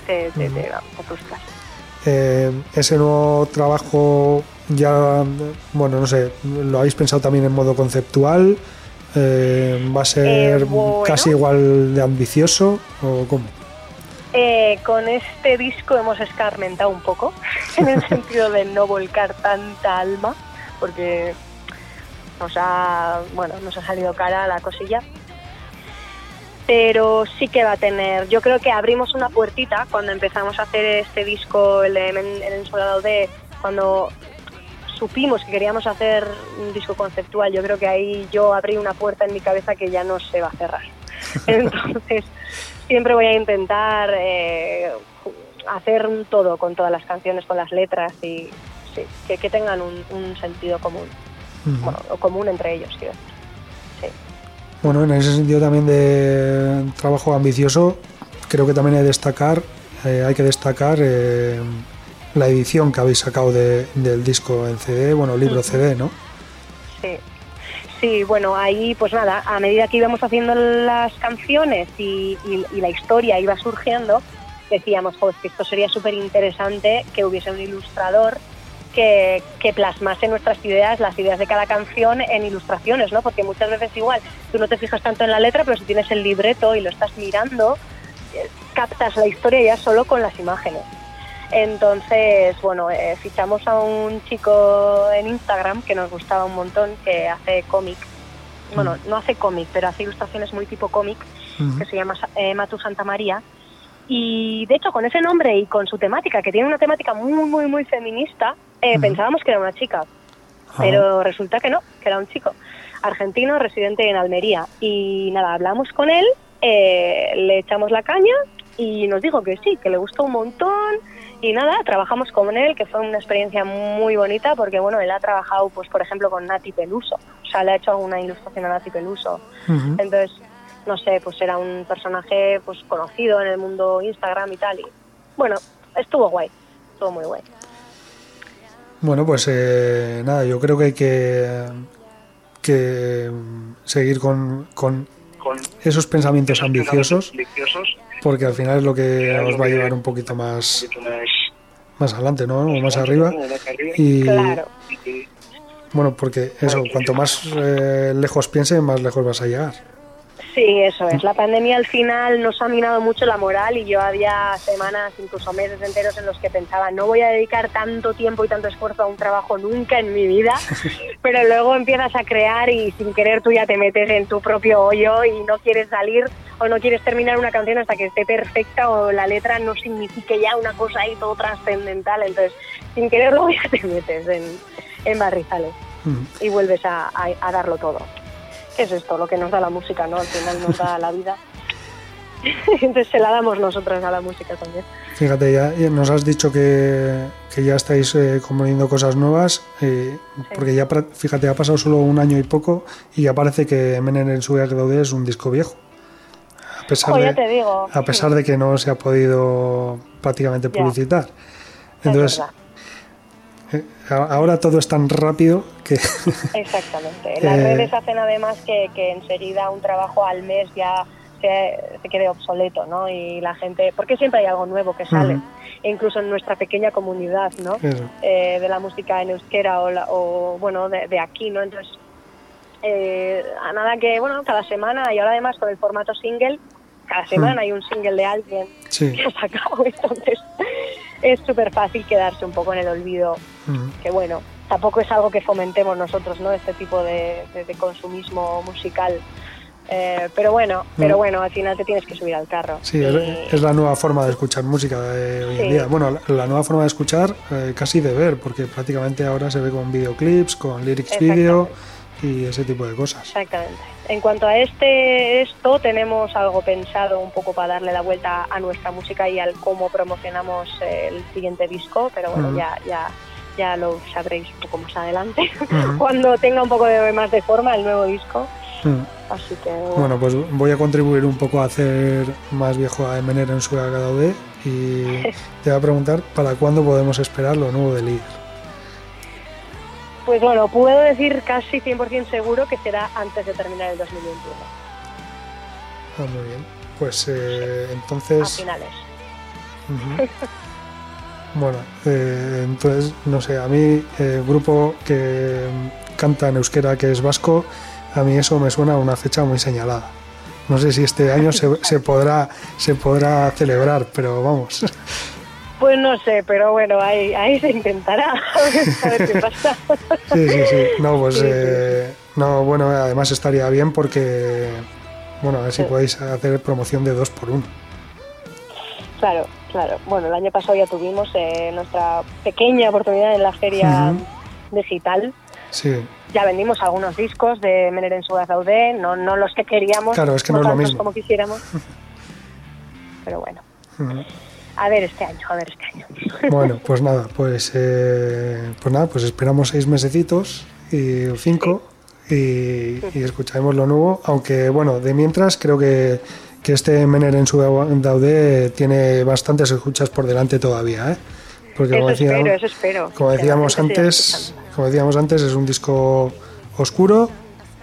Speaker 5: te, te, te, te frustras.
Speaker 1: Eh, ese nuevo trabajo ya, bueno, no sé, ¿lo habéis pensado también en modo conceptual? Eh, ¿Va a ser
Speaker 5: Eh, bueno.
Speaker 1: casi igual de ambicioso o cómo?
Speaker 5: Eh, con este disco hemos escarmentado un poco, en el sentido de no volcar tanta alma, porque nos ha, bueno, nos ha salido cara la cosilla. Pero sí que va a tener, yo creo que abrimos una puertita cuando empezamos a hacer este disco, el, el Ensoladado de, cuando supimos que queríamos hacer un disco conceptual, yo creo que ahí yo abrí una puerta en mi cabeza que ya no se va a cerrar. Entonces, siempre voy a intentar eh, hacer un todo con todas las canciones, con las letras y sí, que, que tengan un, un sentido común, bueno, o común entre ellos, quiero decir. Sí.
Speaker 1: Bueno, en ese sentido también de trabajo ambicioso, creo que también hay que destacar eh, hay que destacar eh, la edición que habéis sacado de- del disco en CD, bueno, libro CD, ¿no?
Speaker 5: Sí. Sí, bueno, ahí pues nada, a medida que íbamos haciendo las canciones y, y- y la historia iba surgiendo, decíamos, pues que esto sería súper interesante que hubiese un ilustrador que, que plasmase nuestras ideas, las ideas de cada canción en ilustraciones, ¿no? Porque muchas veces igual tú no te fijas tanto en la letra, pero si tienes el libreto y lo estás mirando, eh, captas la historia ya solo con las imágenes. Entonces, bueno, eh, fichamos a un chico en Instagram que nos gustaba un montón, que hace cómic. Bueno, no hace cómic, pero hace ilustraciones muy tipo cómic, que se llama eh, Matu Santa María. Y de hecho, con ese nombre y con su temática, que tiene una temática muy, muy, muy feminista, eh, pensábamos que era una chica.
Speaker 1: Ah,
Speaker 5: Pero resulta que no, que era un chico argentino residente en Almería. Y nada, hablamos con él, eh, le echamos la caña y nos dijo que sí, que le gustó un montón. Y nada, trabajamos con él, que fue una experiencia muy bonita porque, bueno, él ha trabajado, pues, por ejemplo, con Nati Peluso. O sea, le ha hecho alguna ilustración a Nati Peluso. Entonces, no sé, pues era un personaje pues conocido en el mundo Instagram y tal. Y bueno, estuvo guay, estuvo muy guay.
Speaker 1: Bueno, pues eh, nada, yo creo que hay que, que seguir con, con
Speaker 3: Con
Speaker 1: esos pensamientos ambiciosos,
Speaker 3: ambiciosos,
Speaker 1: porque al final es lo que os va a llevar un poquito más,
Speaker 3: más,
Speaker 1: adelante, ¿no? O más arriba.
Speaker 5: Claro.
Speaker 3: Y-
Speaker 1: bueno, porque eso, cuanto más eh, lejos piense, más lejos vas a llegar.
Speaker 5: Sí, eso es. La pandemia al final nos ha minado mucho la moral y yo había semanas, incluso meses enteros en los que pensaba no voy a dedicar tanto tiempo y tanto esfuerzo a un trabajo nunca en mi vida, pero luego empiezas a crear y sin querer tú ya te metes en tu propio hoyo y no quieres salir o no quieres terminar una canción hasta que esté perfecta o la letra no signifique ya una cosa ahí todo trascendental. Entonces, sin querer luego ya te metes en, en barrizales
Speaker 1: Ujú.
Speaker 5: y vuelves a, a- a darlo todo. ¿Qué es esto? Lo que nos da la música, ¿no? Al final nos da la vida. Entonces se la damos nosotros a la música también.
Speaker 1: Fíjate, ya nos has dicho que, que ya estáis eh, componiendo cosas nuevas, eh, porque ya, fíjate, ha pasado solo un año y poco y ya parece que Menen en su Daude es un disco viejo. A pesar,
Speaker 5: ya
Speaker 1: de,
Speaker 5: te digo.
Speaker 1: a pesar de que no se ha podido prácticamente publicitar.
Speaker 5: Es
Speaker 1: Entonces, ahora todo es tan rápido que...
Speaker 5: Exactamente. Las
Speaker 1: Eh,
Speaker 5: redes hacen además que, que enseguida un trabajo al mes ya se, se quede obsoleto, ¿no? Y la gente, porque siempre hay algo nuevo que sale, e incluso en nuestra pequeña comunidad, ¿no? Eh, de la música en euskera o, la- o, bueno, de, de aquí, ¿no? Entonces, eh, a nada que, bueno, cada semana y ahora además con el formato single, cada semana hay un single de alguien
Speaker 1: Sí.
Speaker 5: que ha sacado, entonces es súper fácil quedarse un poco en el olvido
Speaker 1: Ujú.
Speaker 5: que bueno, tampoco es algo que fomentemos nosotros, ¿no? Este tipo de, de- de consumismo musical. Eh, pero bueno, pero
Speaker 1: Mm.
Speaker 5: bueno, al final te tienes que subir al carro.
Speaker 1: Sí,
Speaker 5: Y-
Speaker 1: es, es la nueva forma de escuchar música de hoy en día. Bueno, la, la nueva forma de escuchar, eh, casi de ver, porque prácticamente ahora se ve con videoclips, con lyrics video y ese tipo de cosas.
Speaker 5: Exactamente. En cuanto a este esto, tenemos algo pensado un poco para darle la vuelta a nuestra música y al cómo promocionamos el siguiente disco, pero bueno, ya, ya, ya lo sabréis un poco más adelante, cuando tenga un poco de más de forma el nuevo disco. Así que
Speaker 1: Bueno, pues voy a contribuir un poco a hacer más viejo a Emener en su HD y te voy a preguntar para cuándo podemos esperar lo nuevo de líder.
Speaker 5: Pues bueno, puedo decir casi 100% seguro que será antes de terminar el 2021,
Speaker 1: Ah, muy bien. Pues eh,
Speaker 5: a
Speaker 1: entonces...
Speaker 5: finales.
Speaker 1: Ujú. Bueno, eh, entonces, no sé, a mí el grupo que mm, canta en euskera, que es vasco, a mí eso me suena a una fecha muy señalada. No sé si este año se, se podrá se podrá celebrar, pero vamos.
Speaker 5: Pues no sé, pero bueno, ahí, ahí se intentará, a ver, qué pasa.
Speaker 1: Sí, sí, sí. No, pues
Speaker 5: Sí, sí,
Speaker 1: eh, no, bueno, además estaría bien porque, bueno, a ver si
Speaker 5: Sí.
Speaker 1: podéis hacer promoción de dos por uno.
Speaker 5: Claro, claro. Bueno, el año pasado ya tuvimos eh, nuestra pequeña oportunidad en la feria digital.
Speaker 1: Sí,
Speaker 5: Ya vendimos algunos discos de Mener en Sudazaudé, no, no los que queríamos,
Speaker 1: Claro, es que no es lo mismo.
Speaker 5: como quisiéramos. Pero bueno. A ver este año, a ver este año.
Speaker 1: Bueno, pues nada, pues, eh, pues nada, pues esperamos seis mesecitos y o cinco y, y escucharemos lo nuevo. Aunque bueno, de mientras creo que, que este Mener en su Daude tiene bastantes escuchas por delante todavía, ¿eh?
Speaker 5: Porque como, eso decíamos, espero, eso espero.
Speaker 1: como decíamos antes, como decíamos antes, es un disco oscuro,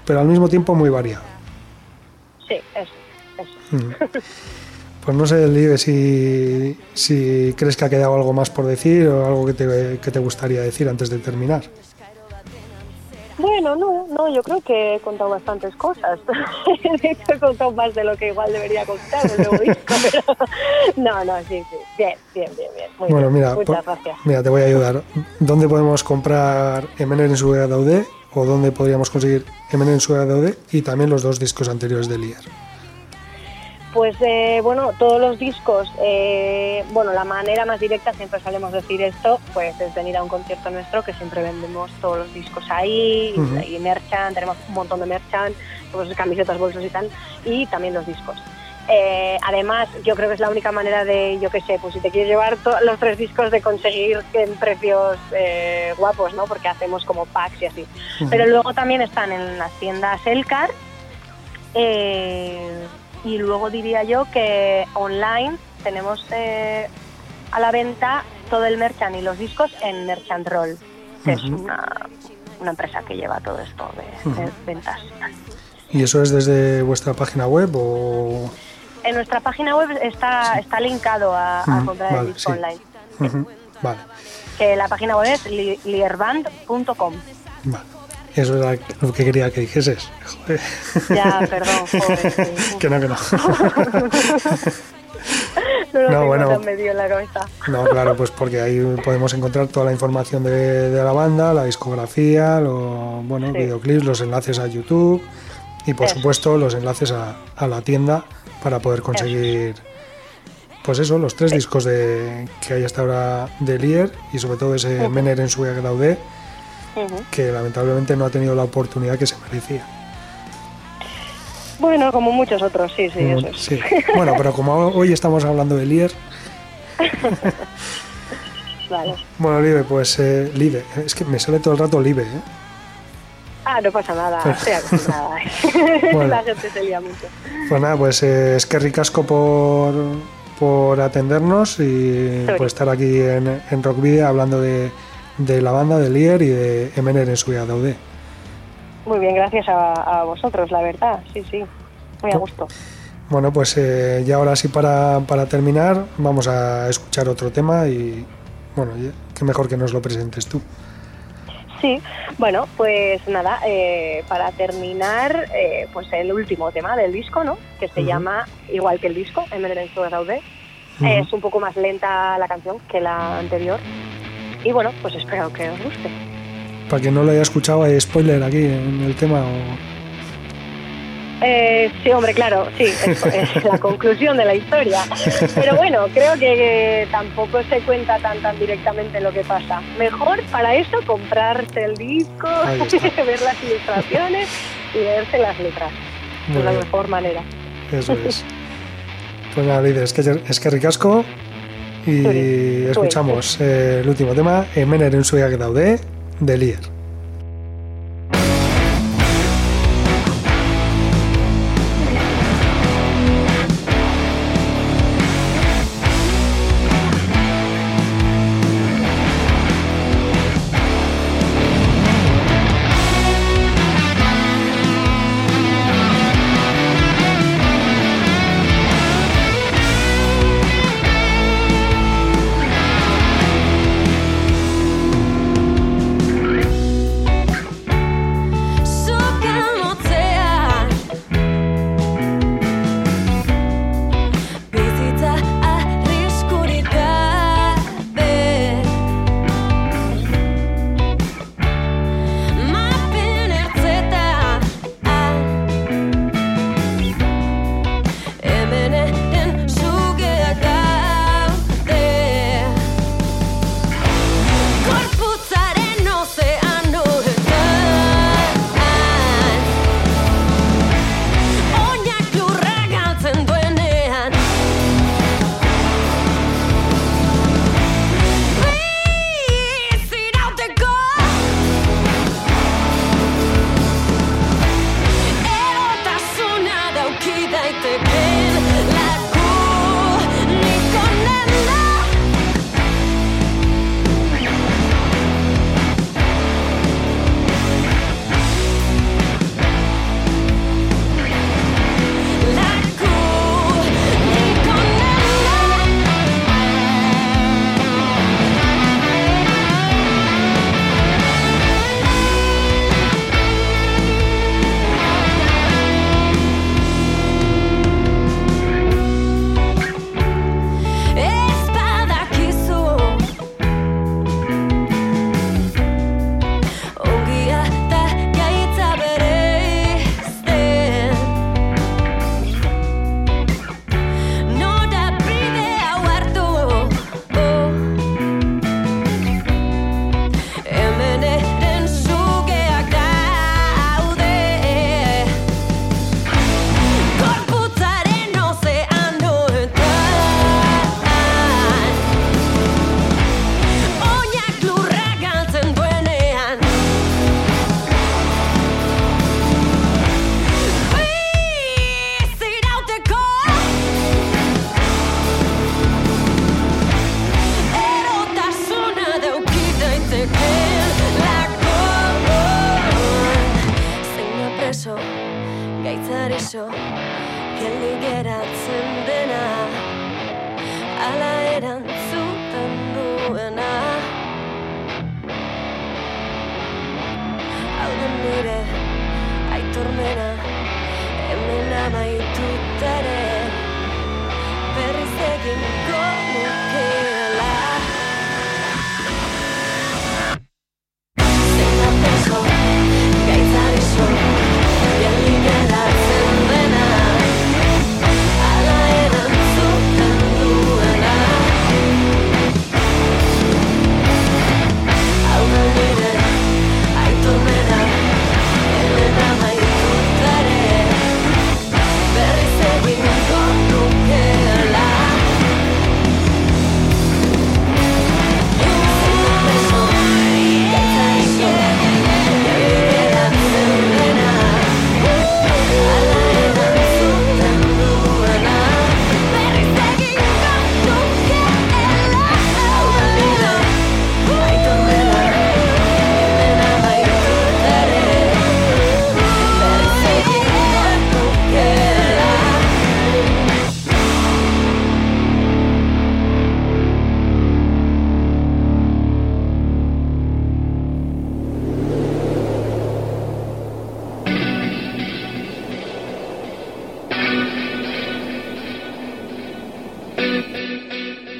Speaker 1: pero al mismo tiempo muy variado.
Speaker 5: Sí, eso, eso.
Speaker 1: Mm. Pues no sé, si, si crees que ha quedado algo más por decir o algo que te, que te gustaría decir antes de terminar.
Speaker 5: Bueno, no, no, yo creo que he contado bastantes cosas. de hecho, he contado más de lo que igual debería contar el nuevo disco, pero no, no, sí, sí. Bien, bien, bien, bien. Muy
Speaker 1: bueno,
Speaker 5: bien.
Speaker 1: mira,
Speaker 5: Muchas gracias.
Speaker 1: mira, te voy a ayudar. ¿Dónde podemos comprar Emener en su Daude o dónde podríamos conseguir Emener en su Daude y también los dos discos anteriores de Lier?
Speaker 5: Pues eh, bueno, todos los discos, eh, bueno, la manera más directa, siempre solemos decir esto, pues es venir a un concierto nuestro, que siempre vendemos todos los discos ahí, y, y merchan, tenemos un montón de merchan, pues camisetas, bolsos y tal, y también los discos. Eh, además, yo creo que es la única manera de, yo qué sé, pues si te quieres llevar los tres discos, de conseguir en precios eh, guapos, ¿no? Porque hacemos como packs y así. Pero luego también están en las tiendas Elcar. eh, y luego diría yo que online tenemos eh, a la venta todo el merchant y los discos en Merchant Roll, que es una, una empresa que lleva todo esto de, ventas.
Speaker 1: ¿Y eso es desde vuestra página web o...?
Speaker 5: En nuestra página web está, está linkado a, a
Speaker 1: Ujú,
Speaker 5: comprar
Speaker 1: vale,
Speaker 5: el disco
Speaker 1: sí.
Speaker 5: online.
Speaker 1: Vale,
Speaker 5: Que la página web es li- lierband.com.
Speaker 1: vale. Eso era lo que quería que dijeses. Joder.
Speaker 5: Ya, perdón, joder,
Speaker 1: que no, que no.
Speaker 5: No lo
Speaker 1: No, bueno.
Speaker 5: tan medio en la cabeza.
Speaker 1: No, claro, pues porque ahí podemos encontrar toda la información de, de la banda, la discografía, los bueno,
Speaker 5: Sí.
Speaker 1: videoclips, los enlaces a YouTube y por
Speaker 5: Eso.
Speaker 1: supuesto los enlaces a, a la tienda para poder conseguir pues eso, los tres discos de, que hay hasta ahora de Lier y sobre todo ese
Speaker 5: Ujú.
Speaker 1: Mener en su Que lamentablemente no ha tenido la oportunidad que se merecía.
Speaker 5: Bueno, como muchos otros, sí, sí, eso es.
Speaker 1: sí. Bueno, pero como hoy estamos hablando de Lier,
Speaker 5: Vale.
Speaker 1: bueno, Live, pues eh, Live, es que me sale todo el rato Live, ¿eh?
Speaker 5: Ah, no pasa nada, estoy acostumbrada.
Speaker 1: Bueno.
Speaker 5: La gente se lía mucho.
Speaker 1: Pues nada, pues eh, es que ricasco por, por atendernos y por estar aquí en, en Rock Video hablando de, de la banda de Lier y de Emener en su Daude.
Speaker 5: Muy bien, gracias a, a vosotros, la verdad, sí, sí. Muy a
Speaker 1: Co-
Speaker 5: gusto.
Speaker 1: Bueno, pues eh, ya ahora sí para, para terminar vamos a escuchar otro tema y bueno, qué mejor que nos lo presentes tú.
Speaker 5: Sí, bueno, pues nada, eh, para terminar, eh, pues el último tema del disco, ¿no? Que se
Speaker 1: Ujú.
Speaker 5: llama, igual que el disco, Emergency Daude.
Speaker 1: Ujú.
Speaker 5: Es un poco más lenta la canción que la anterior. Y bueno, pues espero que os guste.
Speaker 1: Para quien no lo haya escuchado, hay spoiler aquí en el tema. o-
Speaker 5: Eh, sí, hombre, claro, sí, es, es la conclusión de la historia. Pero bueno, creo que, tampoco se cuenta tan tan directamente lo que pasa. Mejor para eso comprarse el disco, ver las ilustraciones y leerse las letras.
Speaker 1: Muy
Speaker 5: es la
Speaker 1: bien.
Speaker 5: mejor manera.
Speaker 1: Eso es. Pues nada, es que, es que ricasco. Y escuchamos eh, el último tema, Emener en su Daude, de Lier.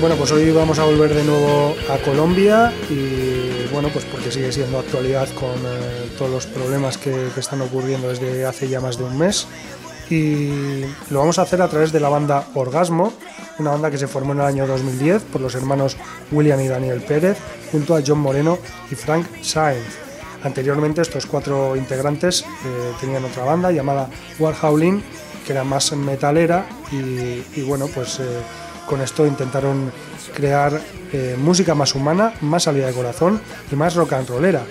Speaker 1: Bueno, pues hoy vamos a volver de nuevo a Colombia y bueno, pues porque sigue siendo actualidad con eh, todos los problemas que, que están ocurriendo desde hace ya más de un mes. Y lo vamos a hacer a través de la banda Orgasmo, una banda que se formó en el año 2010 por los hermanos William y Daniel Pérez, junto a John Moreno y Frank Saenz. Anteriormente estos cuatro integrantes eh, tenían otra banda llamada Warhowling, que era más metalera y, y bueno, pues eh, con esto intentaron crear eh, música más humana, más salida de corazón y más rock and rollera,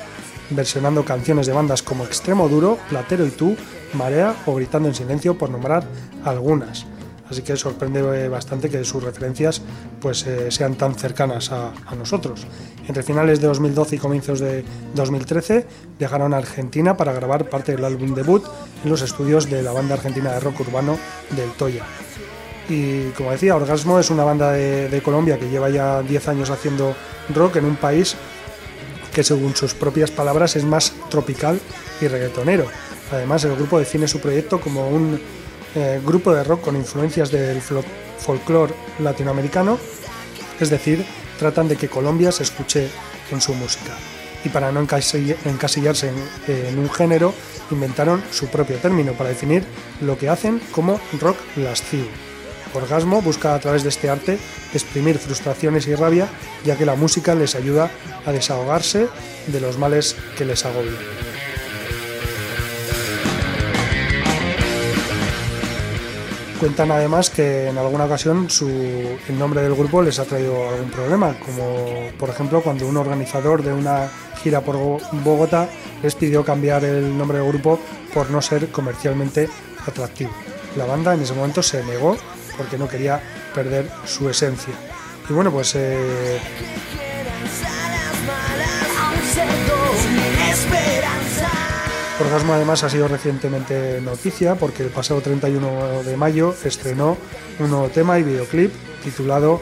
Speaker 1: versionando canciones de bandas como Extremo Duro, Platero y Tú, Marea o Gritando en Silencio, por nombrar algunas. Así que sorprende eh, bastante que sus referencias pues, eh, sean tan cercanas a, nosotros. Entre finales de 2012 y comienzos de 2013 viajaron a Argentina para grabar parte del álbum debut en los estudios de la banda argentina de rock urbano del Toya. Y como decía, Orgasmo es una banda de, Colombia que lleva ya 10 años haciendo rock en un país que según sus propias palabras es más tropical y reggaetonero. Además, el grupo define su proyecto como un eh, grupo de rock con influencias del folclore latinoamericano, es decir, tratan de que Colombia se escuche en su música. Y para no encasi- encasillarse en, en un género, inventaron su propio término para definir lo que hacen como rock lascivo. Orgasmo busca a través de este arte exprimir frustraciones y rabia, ya que la música les ayuda a desahogarse de los males que les agobian. Cuentan además que en alguna ocasión su, el nombre del grupo les ha traído algún problema, como por ejemplo cuando un organizador de una gira por Bo- Bogotá les pidió cambiar el nombre del grupo por no ser comercialmente atractivo. La banda en ese momento se negó porque no quería perder su esencia. Y bueno, pues eh, Orgasmo además ha sido recientemente noticia porque el pasado 31 de mayo estrenó un nuevo tema y videoclip titulado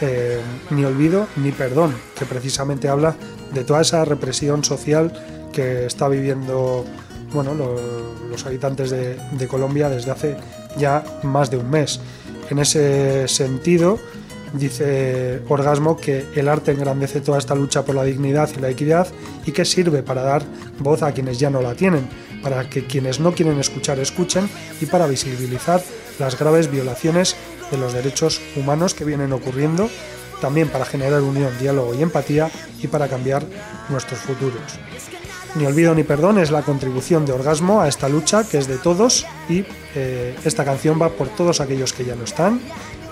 Speaker 1: eh, Ni olvido ni perdón, que precisamente habla de toda esa represión social que está viviendo bueno, lo- los habitantes de, de Colombia desde hace ya más de un mes. En ese sentido, dice Orgasmo que el arte engrandece toda esta lucha por la dignidad y la equidad y que sirve para dar voz a quienes ya no la tienen, para que quienes no quieren escuchar escuchen y para visibilizar las graves violaciones de los derechos humanos que vienen ocurriendo, también para generar unión, diálogo y empatía y para cambiar nuestros futuros. Ni olvido ni perdón es la contribución de Orgasmo a esta lucha que es de todos y eh, esta canción va por todos aquellos que ya no están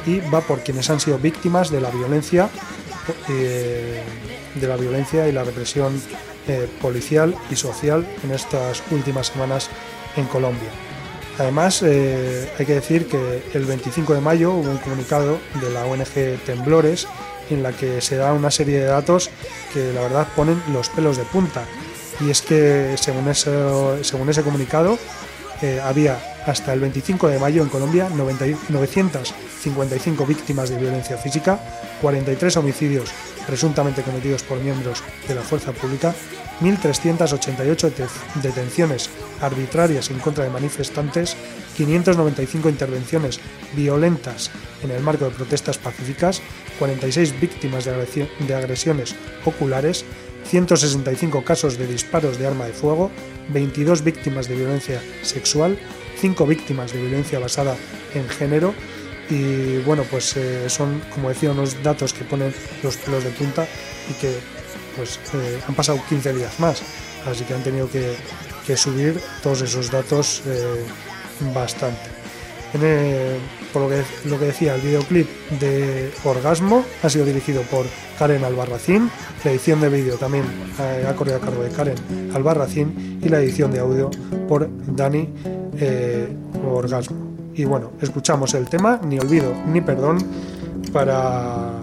Speaker 1: y va por quienes han sido víctimas de la violencia eh, de la violencia y la represión eh, policial y social en estas últimas semanas en Colombia. Además, hay que decir que el 25 de mayo hubo un comunicado de la ONG Temblores en la que se da una serie de datos que la verdad ponen los pelos de punta. Y es que según, según ese comunicado eh, había hasta el 25 de mayo en Colombia 90 y- 955 víctimas de violencia física, 43 homicidios presuntamente cometidos por miembros de la fuerza pública, 1.388 te- detenciones arbitrarias en contra de manifestantes, 595 intervenciones violentas en el marco de protestas pacíficas, 46 víctimas de agresiones oculares, 165 casos de disparos de arma de fuego, 22 víctimas de violencia sexual, 5 víctimas de violencia basada en género. Y bueno pues eh, son como decía unos datos que ponen los pelos de punta y que pues eh, han pasado 15 días más. Así que han tenido que, que subir todos esos datos eh, bastante por lo que, lo que decía, el videoclip de Orgasmo ha sido dirigido por Karen Albarracín, la edición de vídeo también eh, ha corrido a cargo de Karen Albarracín y la edición de audio por Dani eh, Orgasmo. Y bueno, escuchamos el tema Ni olvido ni perdón para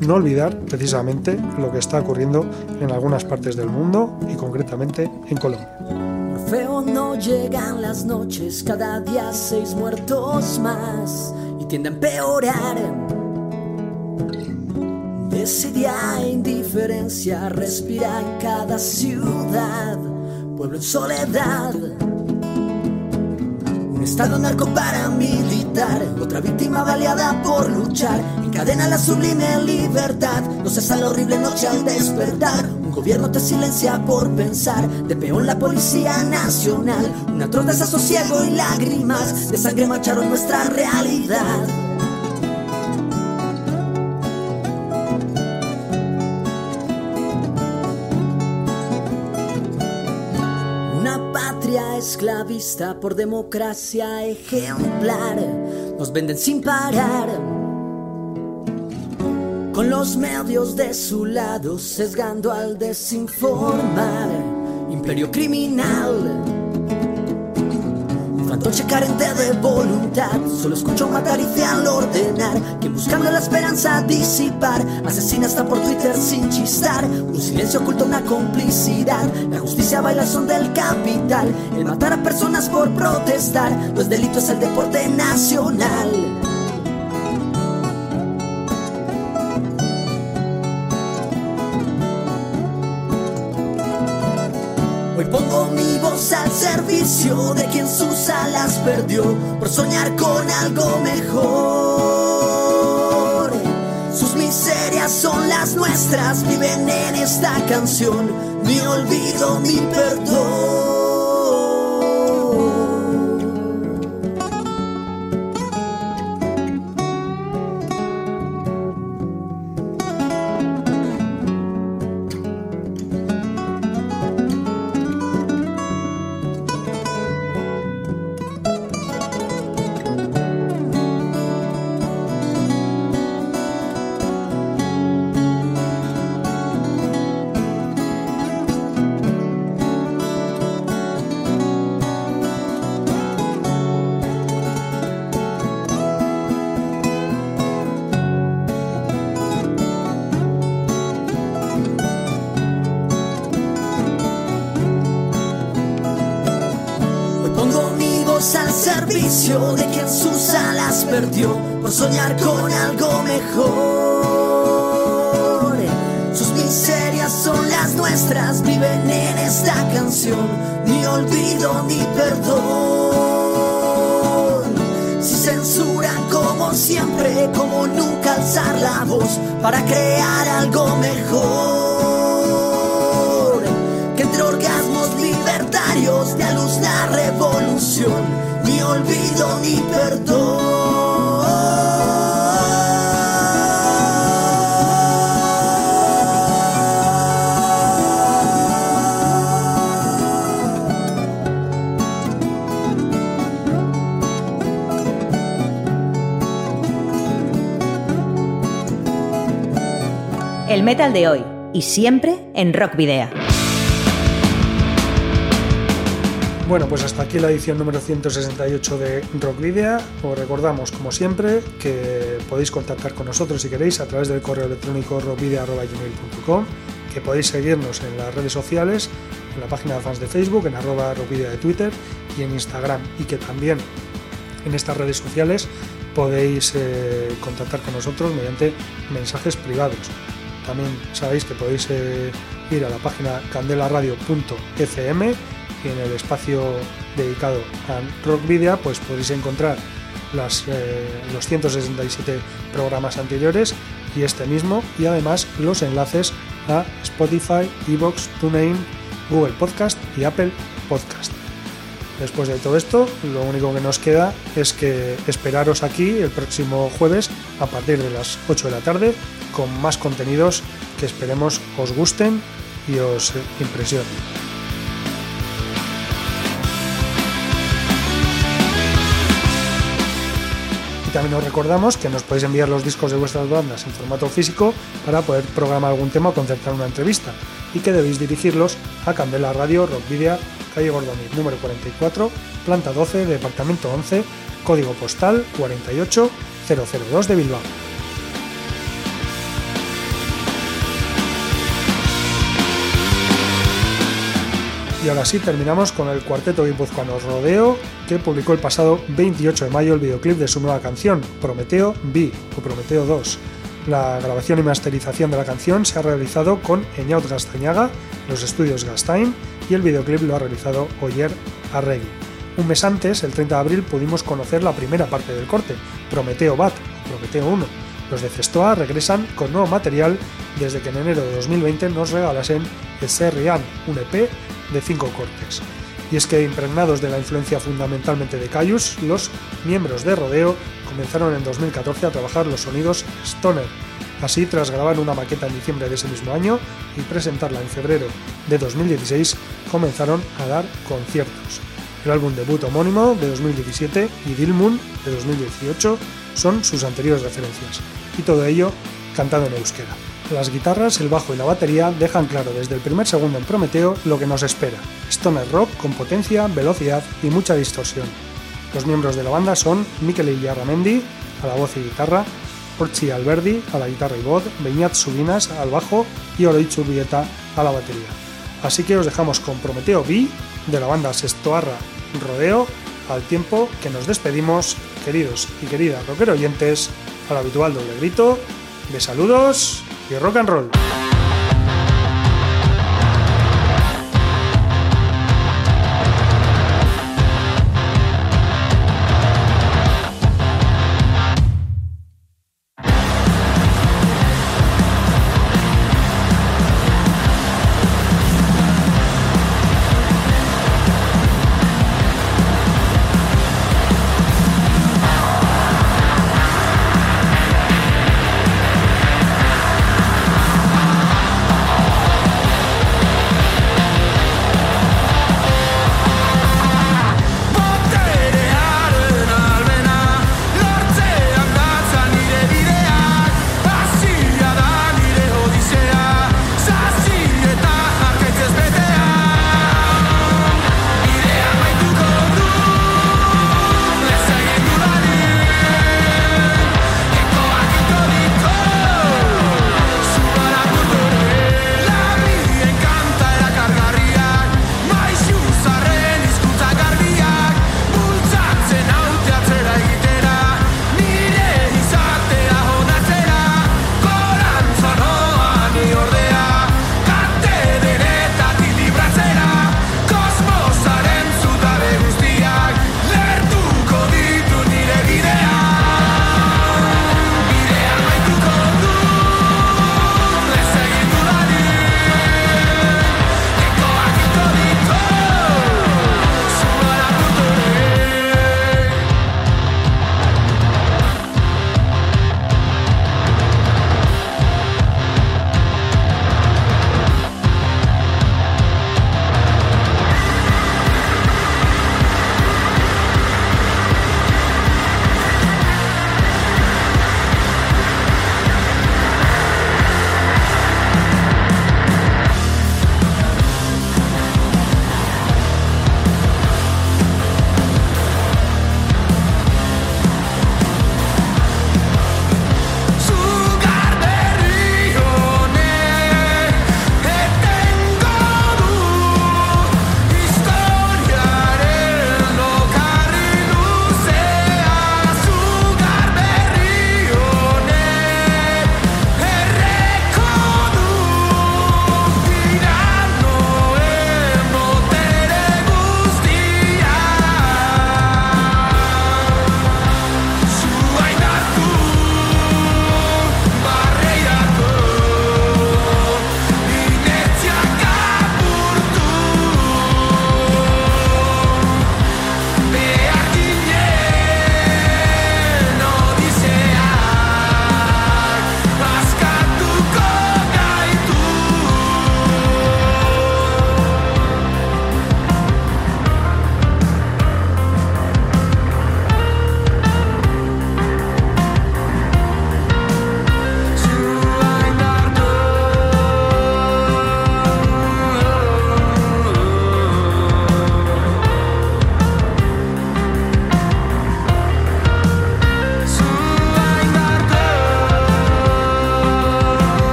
Speaker 1: no olvidar precisamente lo que está ocurriendo en algunas partes del mundo y concretamente en Colombia.
Speaker 6: Feo no llegan las noches, cada día seis muertos más y tiende a empeorar. Desidia e indiferencia respira cada ciudad, pueblo en soledad. Un estado narcoparamilitar, otra víctima baleada por luchar. Encadena la sublime libertad, no cesa la horrible noche al despertar. Un gobierno te silencia por pensar, de peón la Policía Nacional. Un atroz desasosiego y lágrimas de sangre mancharon nuestra realidad. Una patria esclavista por democracia ejemplar. Nos venden sin parar. Con los medios de su lado, sesgando al desinformar. Imperio criminal. Fantoche carente de voluntad. Solo escucho matar y al ordenar. Que buscando la esperanza disipar. Asesina hasta por Twitter sin chistar. Un silencio oculta una complicidad. La justicia baila son del capital. El matar a personas por protestar. No es delito, es el deporte nacional. De quien sus alas perdió por soñar con algo mejor. Sus miserias son las nuestras, viven en esta canción, ni olvido ni perdón. Soñar con algo mejor. Sus miserias son las nuestras, viven en esta canción, ni olvido ni perdón. Si censuran como siempre, como nunca alzar la voz para crear algo mejor. Que entre orgasmos libertarios de luz la revolución, ni olvido ni perdón.
Speaker 2: El metal de hoy y siempre en Rock Video.
Speaker 1: Bueno, pues hasta aquí la edición número 168 de Rock Video. Os recordamos, como siempre, que podéis contactar con nosotros si queréis a través del correo electrónico rockvideo.com, que podéis seguirnos en las redes sociales, en la página de fans de Facebook, en arroba rockvideo de Twitter y en Instagram, y que también en estas redes sociales podéis eh, contactar con nosotros mediante mensajes privados. También sabéis que podéis eh, ir a la página candelaradio.fm y en el espacio dedicado a Rock Video pues podéis encontrar las, eh, los 167 programas anteriores y este mismo y además los enlaces a Spotify, Evox, TuneIn, Google Podcast y Apple Podcast. Después de todo esto, lo único que nos queda es que esperaros aquí el próximo jueves a partir de las 8 de la tarde con más contenidos que esperemos os gusten y os impresionen. Y también os recordamos que nos podéis enviar los discos de vuestras bandas en formato físico para poder programar algún tema o concertar una entrevista y que debéis dirigirlos a Candela Radio Rock Video, calle Gordoniz número 44, planta 12, departamento 11, código postal 48002 de Bilbao. Y ahora sí, terminamos con el cuarteto guipuzcoano Rodeo, que publicó el pasado 28 de mayo el videoclip de su nueva canción, Prometeo B o Prometeo 2. La grabación y masterización de la canción se ha realizado con Eñaut Gastañaga, los estudios Gastain, y el videoclip lo ha realizado Oyer Arregui. Un mes antes, el 30 de abril, pudimos conocer la primera parte del corte, Prometeo Bat, Prometeo 1. Los de Cestoa regresan con nuevo material desde que en enero de 2020 nos regalasen el Serrian, un EP de 5 cortes. Y es que impregnados de la influencia fundamentalmente de Caius, los miembros de Rodeo comenzaron en 2014 a trabajar los sonidos Stoner. Así, tras grabar una maqueta en diciembre de ese mismo año y presentarla en febrero de 2016, comenzaron a dar conciertos. El álbum debut homónimo de 2017 y Dilmun de 2018 son sus anteriores referencias, y todo ello cantado en euskera. Las guitarras, el bajo y la batería dejan claro desde el primer segundo en Prometeo lo que nos espera. Stoner rock con potencia, velocidad y mucha distorsión. Los miembros de la banda son Mikel Illarramendi a la voz y guitarra, Orchi Alberdi a la guitarra y voz, Beñat Subinas al bajo y Oroichu Vieta a la batería. Así que os dejamos con Prometeo B de la banda Sestoarra Rodeo al tiempo que nos despedimos, queridos y queridas rocker oyentes, al habitual doble grito de saludos y rock and roll.